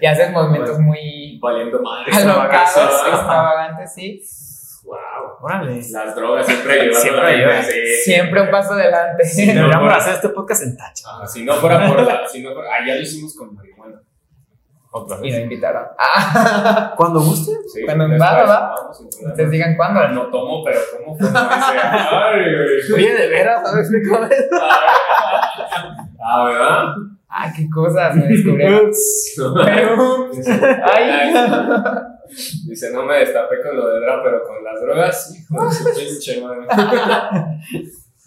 y haces movimientos muy Valiendo madre. alocados, extravagantes, sí. Wow. Órale. Las drogas siempre ayudan Siempre la sí. Siempre un paso adelante. Sí, no, Deberíamos fuera- hacer este podcast en tacha. Ah, si no fuera por la. Si no fuera, ah, ya lo hicimos con marihuana. Otra Y vez. me invitaron. Ah, Cuando guste. Sí, Cuando va, va. sin problema. ustedes digan cuándo. Ah, No tomo, pero ¿cómo fue? No dice, ay, güey. Oye, de veras, ¿sabes explícame eso? Ah, ¿verdad? Ah, qué cosas me descubrieron. Pero, ay, Dice, no me destapé con lo de droga, pero con las drogas, hijo de su pinche madre.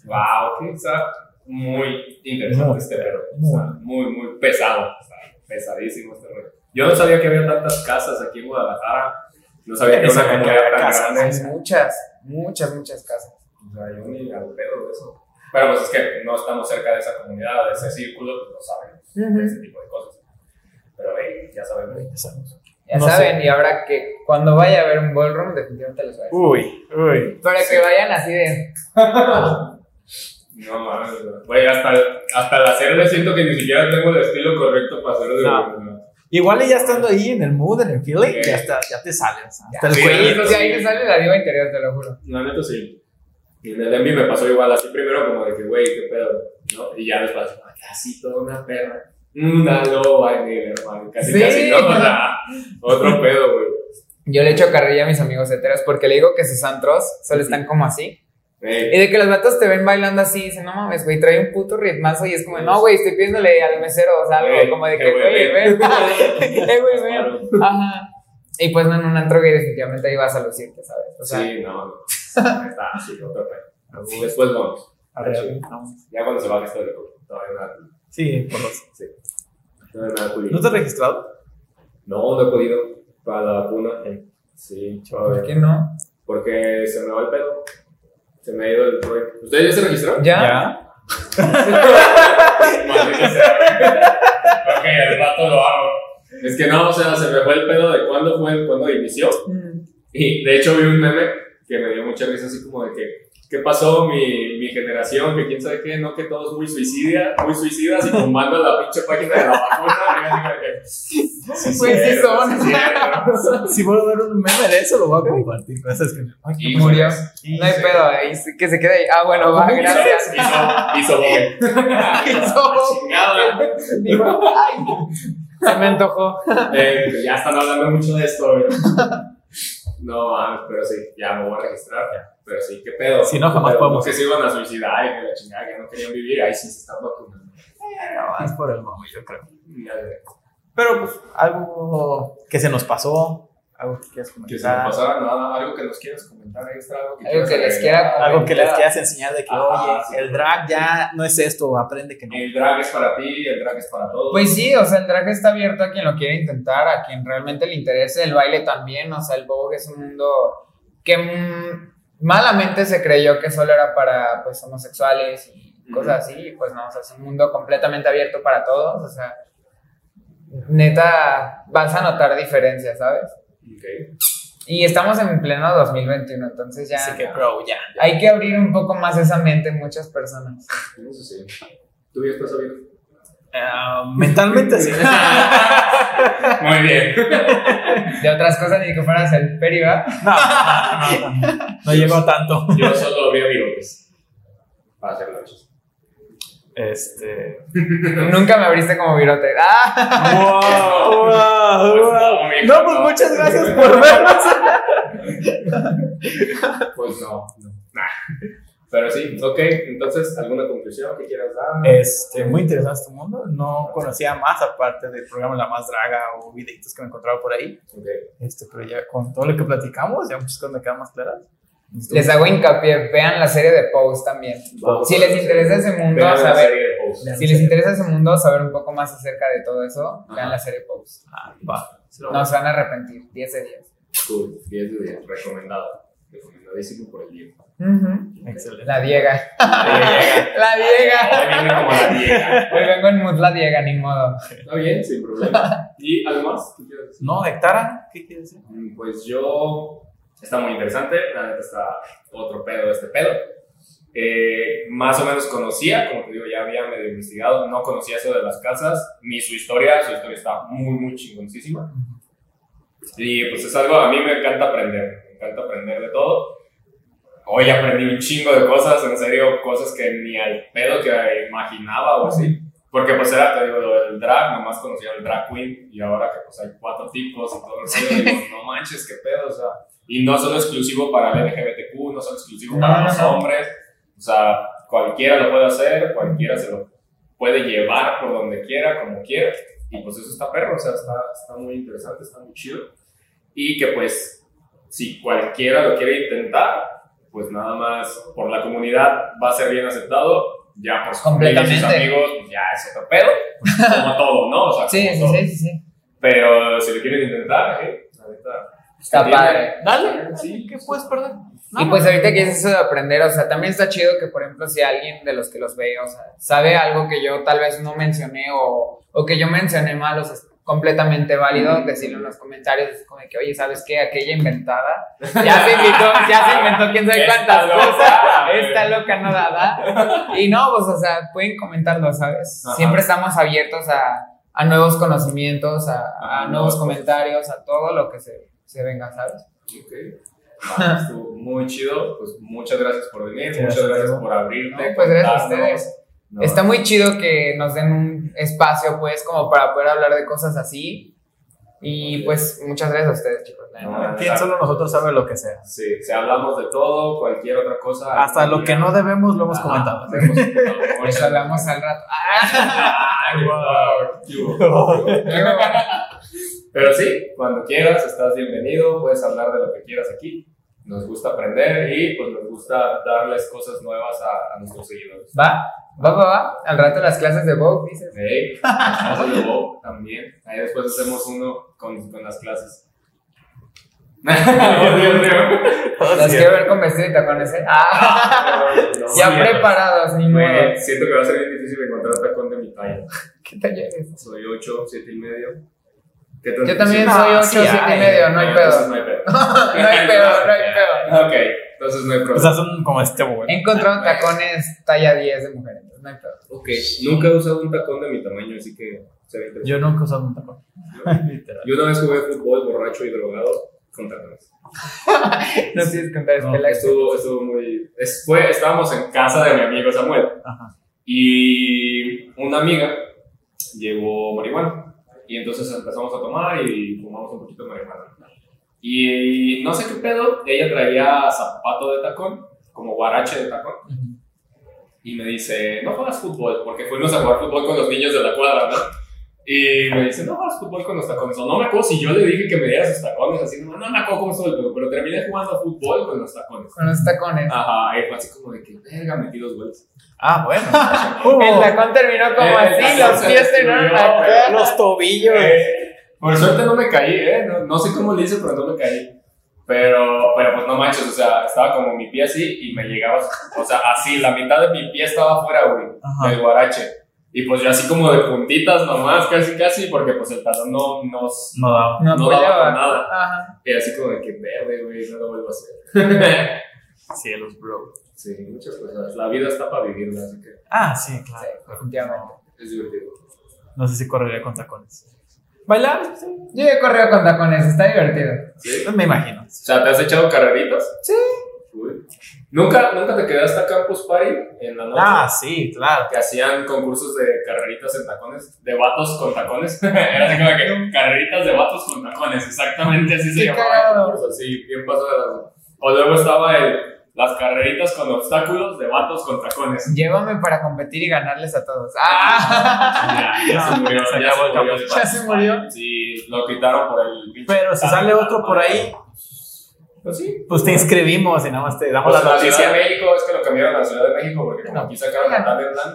wow, que está muy interesante Muy, este perro. muy. Está muy, muy pesado. Está pesadísimo este rollo. Yo no sabía que había tantas casas aquí en Guadalajara. No sabía que que comunidad había tan casas, muchas, muchas, muchas casas. O sea, yo ni al pedo de eso. Pero pues es que no estamos cerca de esa comunidad, de ese círculo, pues no sabemos Ujú. de ese tipo de cosas. Pero hey, ya sabemos. Ya No saben, sé. y ahora que cuando vaya a ver un ballroom, definitivamente les voy a decir. Uy, uy. Para que vayan así de. No mames, güey. Hasta, hasta el hacerle siento que ni siquiera tengo el estilo correcto para hacerlo. No. güey. Igual y ya estando ahí en el mood, en el feeling, Sí. ya, está, ya te sale. o sea, hasta el Sí, cuello. sí. Sí, ahí te sale la diva interior, te lo juro. La neta sí. Y en el Envy me pasó igual, así primero como de que, güey, qué pedo, ¿no? Y ya después, casi toda una perra. Una loba en el hermano, casi, Sí. casi, ¿no? O sea, otro pedo, güey. Yo le echo carrilla a mis amigos heteros porque le digo que sus antros solo están como así. Y de que los vatos te ven bailando así, dicen, no mames, güey, trae un puto ritmazo. Y es como, no, güey, estoy pidiéndole al mesero, o sea, algo como de que, güey, ven. Eh, güey, ven. Ajá. Y pues no, en un antro gay definitivamente ahí vas a lucirte, ¿sabes? O sea, sí, no. Está así, otro pedo. Después vamos. A ver, vamos. Ya cuando se baje esto de todavía nada. Sí, por dos. Sí. Todavía nada. ¿No te has registrado? No, no he podido para la vacuna. Sí, ¿por qué no? Porque se me va el pedo. Se me ha ido el rollo. ¿Ustedes ya se registraron? ¿Ya? Sea. ok, al rato lo hago. Es que no, o sea, se me fue el pedo de cuándo fue, cuándo inició. Mm. Y de hecho vi un meme que me dio mucha risa, así como de que, ¿qué pasó mi, mi generación? Que quién sabe qué, no, que todos muy suicida, muy suicidas y tumbando la pinche página de la vacuna. Sí, Pues sí son. sí. Si vuelvo a ver un meme de eso, lo voy a compartir. Cosas que. Ay, Y Murió. sí, No hay sí. pedo ahí, sí, que se quede ahí. Ah, bueno, va, ¿Cómo gracias. Hizo, hizo bobe. Hizo- Chingada. Digo, ay, se me antojó. Eh, ya están hablando mucho de esto, güey. No mames, pero sí, ya me voy a registrar. Pero sí, qué pedo. Si no, jamás Pero podemos. Que se iban a suicidar y que la chingada, que no querían vivir, ahí sí se están vacunando. No, es por el mamo, yo creo. Ya Pero pues, algo que se nos pasó, algo que quieras Que se nos comentar. pasara nada, algo que nos quieras comentar extra, algo que, Algo que les quiera Algo que les quieras enseñar de que, Ah, oye, sí. el drag ya no es esto, aprende que no. El drag es para ti, el drag es para todos. Pues sí, o sea, el drag está abierto a quien lo quiera intentar, a quien realmente le interese, el baile también, o sea, el Vogue es un mundo que mm, malamente se creyó que solo era para, pues, homosexuales y cosas así, pues no, o sea, es un mundo completamente abierto para todos, o sea, neta, vas a notar diferencias, ¿sabes? Y estamos en pleno 2021, entonces ya Así que, bro, ya. hay que abrir un poco más esa mente en muchas personas. Eso sí. ¿Tú ya estás abierto? Ah, mentalmente sí. Muy bien. De otras cosas ni que fueras el peri, ¿va? No, no, no, no, no llegó tanto. Yo solo abría virotes. Para hacer noches. Este. Nunca me abriste como virote. ¡Ah! Wow, wow, Pues wow. no, viejo, No, pues muchas gracias por vernos. Pues no, no. Nah. Pero sí, ok. Entonces, ¿alguna conclusión que quieras dar? Este, muy interesante este mundo. No conocía más aparte del programa La Más Draga o videitos que me encontraba por ahí. Ok. Este, pero ya con todo lo que platicamos, ya muchas cosas me quedan más claras. Les hago hincapié, vean la serie de Pose también. Vamos Si les interesa ese mundo, Vean la saber, serie de Pose. Vean. si les interesa ese mundo, saber un poco más acerca de todo eso, vean Ajá. la serie Pose. Ah, va. No se van a arrepentir, 10 de 10. Cool. 10 de 10. Recomendado. Recomendadísimo por el día. Excelente. La Diega. La Diega. la vieja. Hoy vengo en mood la Diega, ni modo. Está bien, sin problema. ¿Y algo más? ¿Qué quieres decir? No, Hectara, ¿qué quieres decir? Mm, Pues yo. Está muy interesante. La neta está otro pedo este pedo. Eh, más o menos conocía, como te digo, ya había medio investigado. No conocía eso de las casas, ni su historia. Su historia está muy, muy chingoncísima. Y pues es algo, a mí me encanta aprender. Me encanta aprender de todo. Hoy aprendí un chingo de cosas, en serio, cosas que ni al pedo que imaginaba o así. Porque pues era, te digo, lo del drag, nomás conocía el drag queen y ahora que pues hay cuatro tipos y todo el rollo, digo, no manches, qué pedo, o sea. Y no solo exclusivo para el LGBTQ, no solo exclusivo para No, los no. hombres, o sea, cualquiera lo puede hacer, cualquiera se lo puede llevar por donde quiera, como quiera. Y pues eso está perro, o sea, está, está muy interesante, está muy chido. Y que pues, si cualquiera lo quiere intentar, pues nada más por la comunidad va a ser bien aceptado. Ya por sus amigos, pues ya es otro pedo. pues, como todo, ¿no? O sea, Sí, sí, todo. sí, sí, sí. Pero si lo quieren intentar, ¿eh? Neta. Está padre. Dale, Sí. ¿qué puedes perder? Y pues ahorita que es eso de aprender, o sea, también está chido que, por ejemplo, si alguien de los que los ve, o sea, sabe algo que yo tal vez no mencioné o, o que yo mencioné mal, o sea, completamente válido decirlo en los comentarios, como de que, oye, ¿sabes qué? Aquella inventada, ya se inventó, ya se inventó quién sabe cuántas loca, cosas, güey. esta loca no da, da. Y no, pues, o sea, pueden comentarlo, ¿sabes? Ajá. Siempre estamos abiertos a, a nuevos conocimientos, a, a nuevos comentarios, a todo lo que se, se venga, ¿sabes? Ok. Va, estuvo muy chido. Pues muchas gracias por venir, Sí, muchas gracias, por abrirte. No, pues gracias a ustedes. No, Está muy chido que nos den un espacio, pues, como para poder hablar de cosas así. Y pues, muchas gracias a ustedes, chicos. No. ¿Quién solo nosotros sabe lo que sea? Sí, si hablamos de todo, cualquier otra cosa. Hasta lo que no debemos lo hemos Ajá, comentado. lo hemos comentado. Pues hablamos al rato. Wow, hubo. Pero sí, cuando quieras, estás bienvenido, puedes hablar de lo que quieras aquí. Nos gusta aprender y pues nos gusta darles cosas nuevas a, a nuestros seguidores. Va, va, va, va. Al rato las clases de Vogue, dices. Hey, las clases de Bob también. Ahí después hacemos uno con, con las clases. Oh, Dios mío. Las quiero ver con vestido y tacones, ¿eh? Ah, No, ya sí, preparados, ni modo. Siento que va a ser bien difícil encontrar tacón de mi talla. ¿Qué taller es? Soy 8, 7 y medio. ¿Qué tan Yo también soy Ah, 8, sí 7 y medio, no hay pedo. No hay pedo. No hay pedo. Ok, entonces no hay O problema. sea, son como este He güey. encontrado tacones talla 10 de mujer, entonces no hay pedo. Ok, nunca he usado un tacón de mi tamaño, así que se ve interesante. Yo nunca he usado un tacón. Literal. Yo una vez jugué fútbol borracho y drogado con tacones. No tienes que contar, es No, que la estuvo, estuvo muy... fue, estábamos en casa de mi amigo Samuel Ajá. y una amiga llevó marihuana y entonces empezamos a tomar y fumamos un poquito de marihuana. Y no sé qué pedo, ella traía zapato de tacón, como guarache de tacón. y me dice, no juegas fútbol, porque fuimos a jugar fútbol con los niños de la cuadra, ¿no? Y me dice, no juegas fútbol con los tacones. O no me acuerdo si yo le dije que me diera sus tacones, así, no, no me acuerdo cómo estuvo el pedo, pero terminé jugando fútbol con los tacones. Con los tacones. Ajá, y fue así como de que, verga, metí dos goles. Ah, bueno. El tacón terminó como Eh, así, los pies se terminaron acá. Los tobillos. Eh, por suerte no me caí, ¿eh? No, no sé cómo le hice, pero no me caí. Pero, pero pues no manches, o sea, estaba como mi pie así y me llegaba, o sea, así, la mitad de mi pie estaba afuera, güey, Ajá. del guarache. Y pues yo así como de puntitas nomás, casi casi, porque pues el talón no nos... No daba. No No daba nada. Ajá. Y así como de que verde, güey, no lo vuelvo a hacer. Cielos, bro. sí, muchas cosas. La vida está para vivirla, así que Ah, sí, claro. Sí, definitivamente. es divertido. No sé si correría con tacones. ¿Bailar? Sí. Yo he corrido con tacones, está divertido. ¿Sí? Me imagino. O sea, ¿te has echado carreritas? Sí. Uy. ¿Nunca, ¿Nunca te quedaste a Campus Party en la noche? Ah, sí, claro. que hacían concursos de carreritas en tacones, de vatos con tacones. Era así como que carreritas de vatos con tacones, exactamente así se llamaba el concurso, sí, bien pasado de las O luego estaba el, las carreritas con obstáculos de vatos con tacones. Llévame para competir y ganarles a todos. ¡Ah! Ya, ya se murió, Se ya se murió. ¿Ya se murió? Sí, lo quitaron por el Pero si sale otro por ahí, Pues sí. pues te inscribimos y nada más te damos Pues la la Ciudad noticia. de México es que lo cambiaron a la Ciudad de México porque como aquí sacaron a Talentland,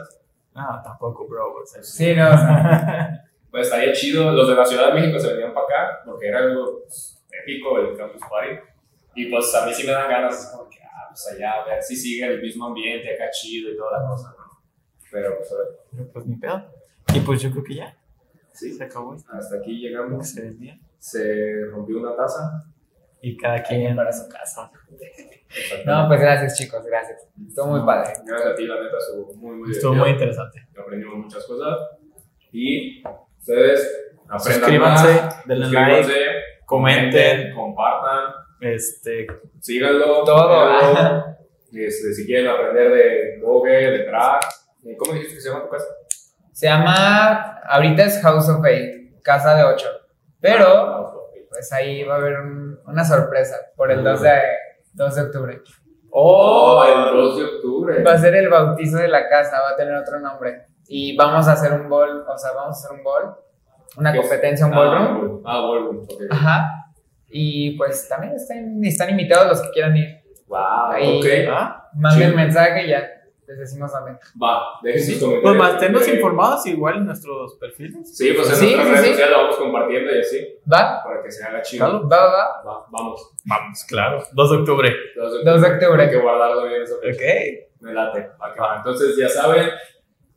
Ah, tampoco, bro. o sea, Sí, no, o sea, pues estaría chido. Los de la Ciudad de México se venían para acá porque era algo pues, épico el Campus Party. Y pues a mí sí me dan ganas, es como que, ah, pues allá, a ver si sigue el mismo ambiente acá chido y toda la cosa, ¿no? Pero pues a ver, Pues ni pedo. Y pues yo creo que ya. sí, Se acabó. hasta aquí llegamos. Excelente. Se rompió una taza. Y cada quien para su casa. no, pues gracias, chicos, gracias. Estuvo muy padre. Gracias a ti, la neta, estuvo muy, muy Estuvo divertido. muy interesante. Aprendimos muchas cosas. Y ustedes aprendan Suscríbanse, más, denle suscríbanse, like, comenten. compartan, Este, síganlo. Todo. Este, si quieren aprender de Vogue, de drag. ¿Cómo dijiste que se llama tu casa? Se llama, ahorita es House of Eight, Casa de Ocho. Pero, Ah, pues ahí va a haber un- una sorpresa por el 2 de, 2 de octubre. Oh, el 2 de octubre. Va a ser el bautizo de la casa, va a tener otro nombre. Y vamos a hacer un ball, o sea, vamos a hacer un ball, una competencia, un Ah, ballroom. ball- Ah, ballroom, ok. Ajá. Y pues también están, están invitados los que quieran ir. Wow, Ahí. ok. ¿ah? Manden Sí. mensaje y ya les decimos dónde. Va, dejen sus comentarios. Pues manténnos Eh, informados igual en nuestros perfiles. Sí, pues en Sí, nuestras sí, redes sí. sociales lo vamos compartiendo y así, ¿Va? para que se haga chido. Claro. ¿Va, va, va? Va, vamos. Vamos, claro. 2 de octubre. 2 2 de octubre. Hay que guardarlo bien eso. Ok. Me late. Va. Entonces, ya saben,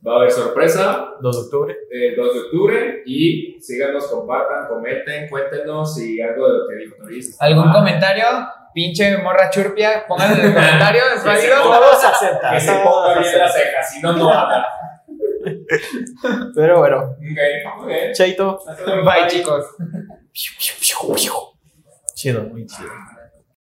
Va a haber sorpresa 2 de octubre. el 2 de octubre y síganos, compartan, comenten, cuéntenos si algo de lo que dijo Toris. ¿Algún comentario? Pinche morra churpia, pónganlo en el comentario, es válido. Todos aceptan. Que se ponga bien aceptan. cejas, si no, no habla. Pero bueno, Ok, muy bien. Chaito. Luego. Bye, chicos. Chido, muy chido.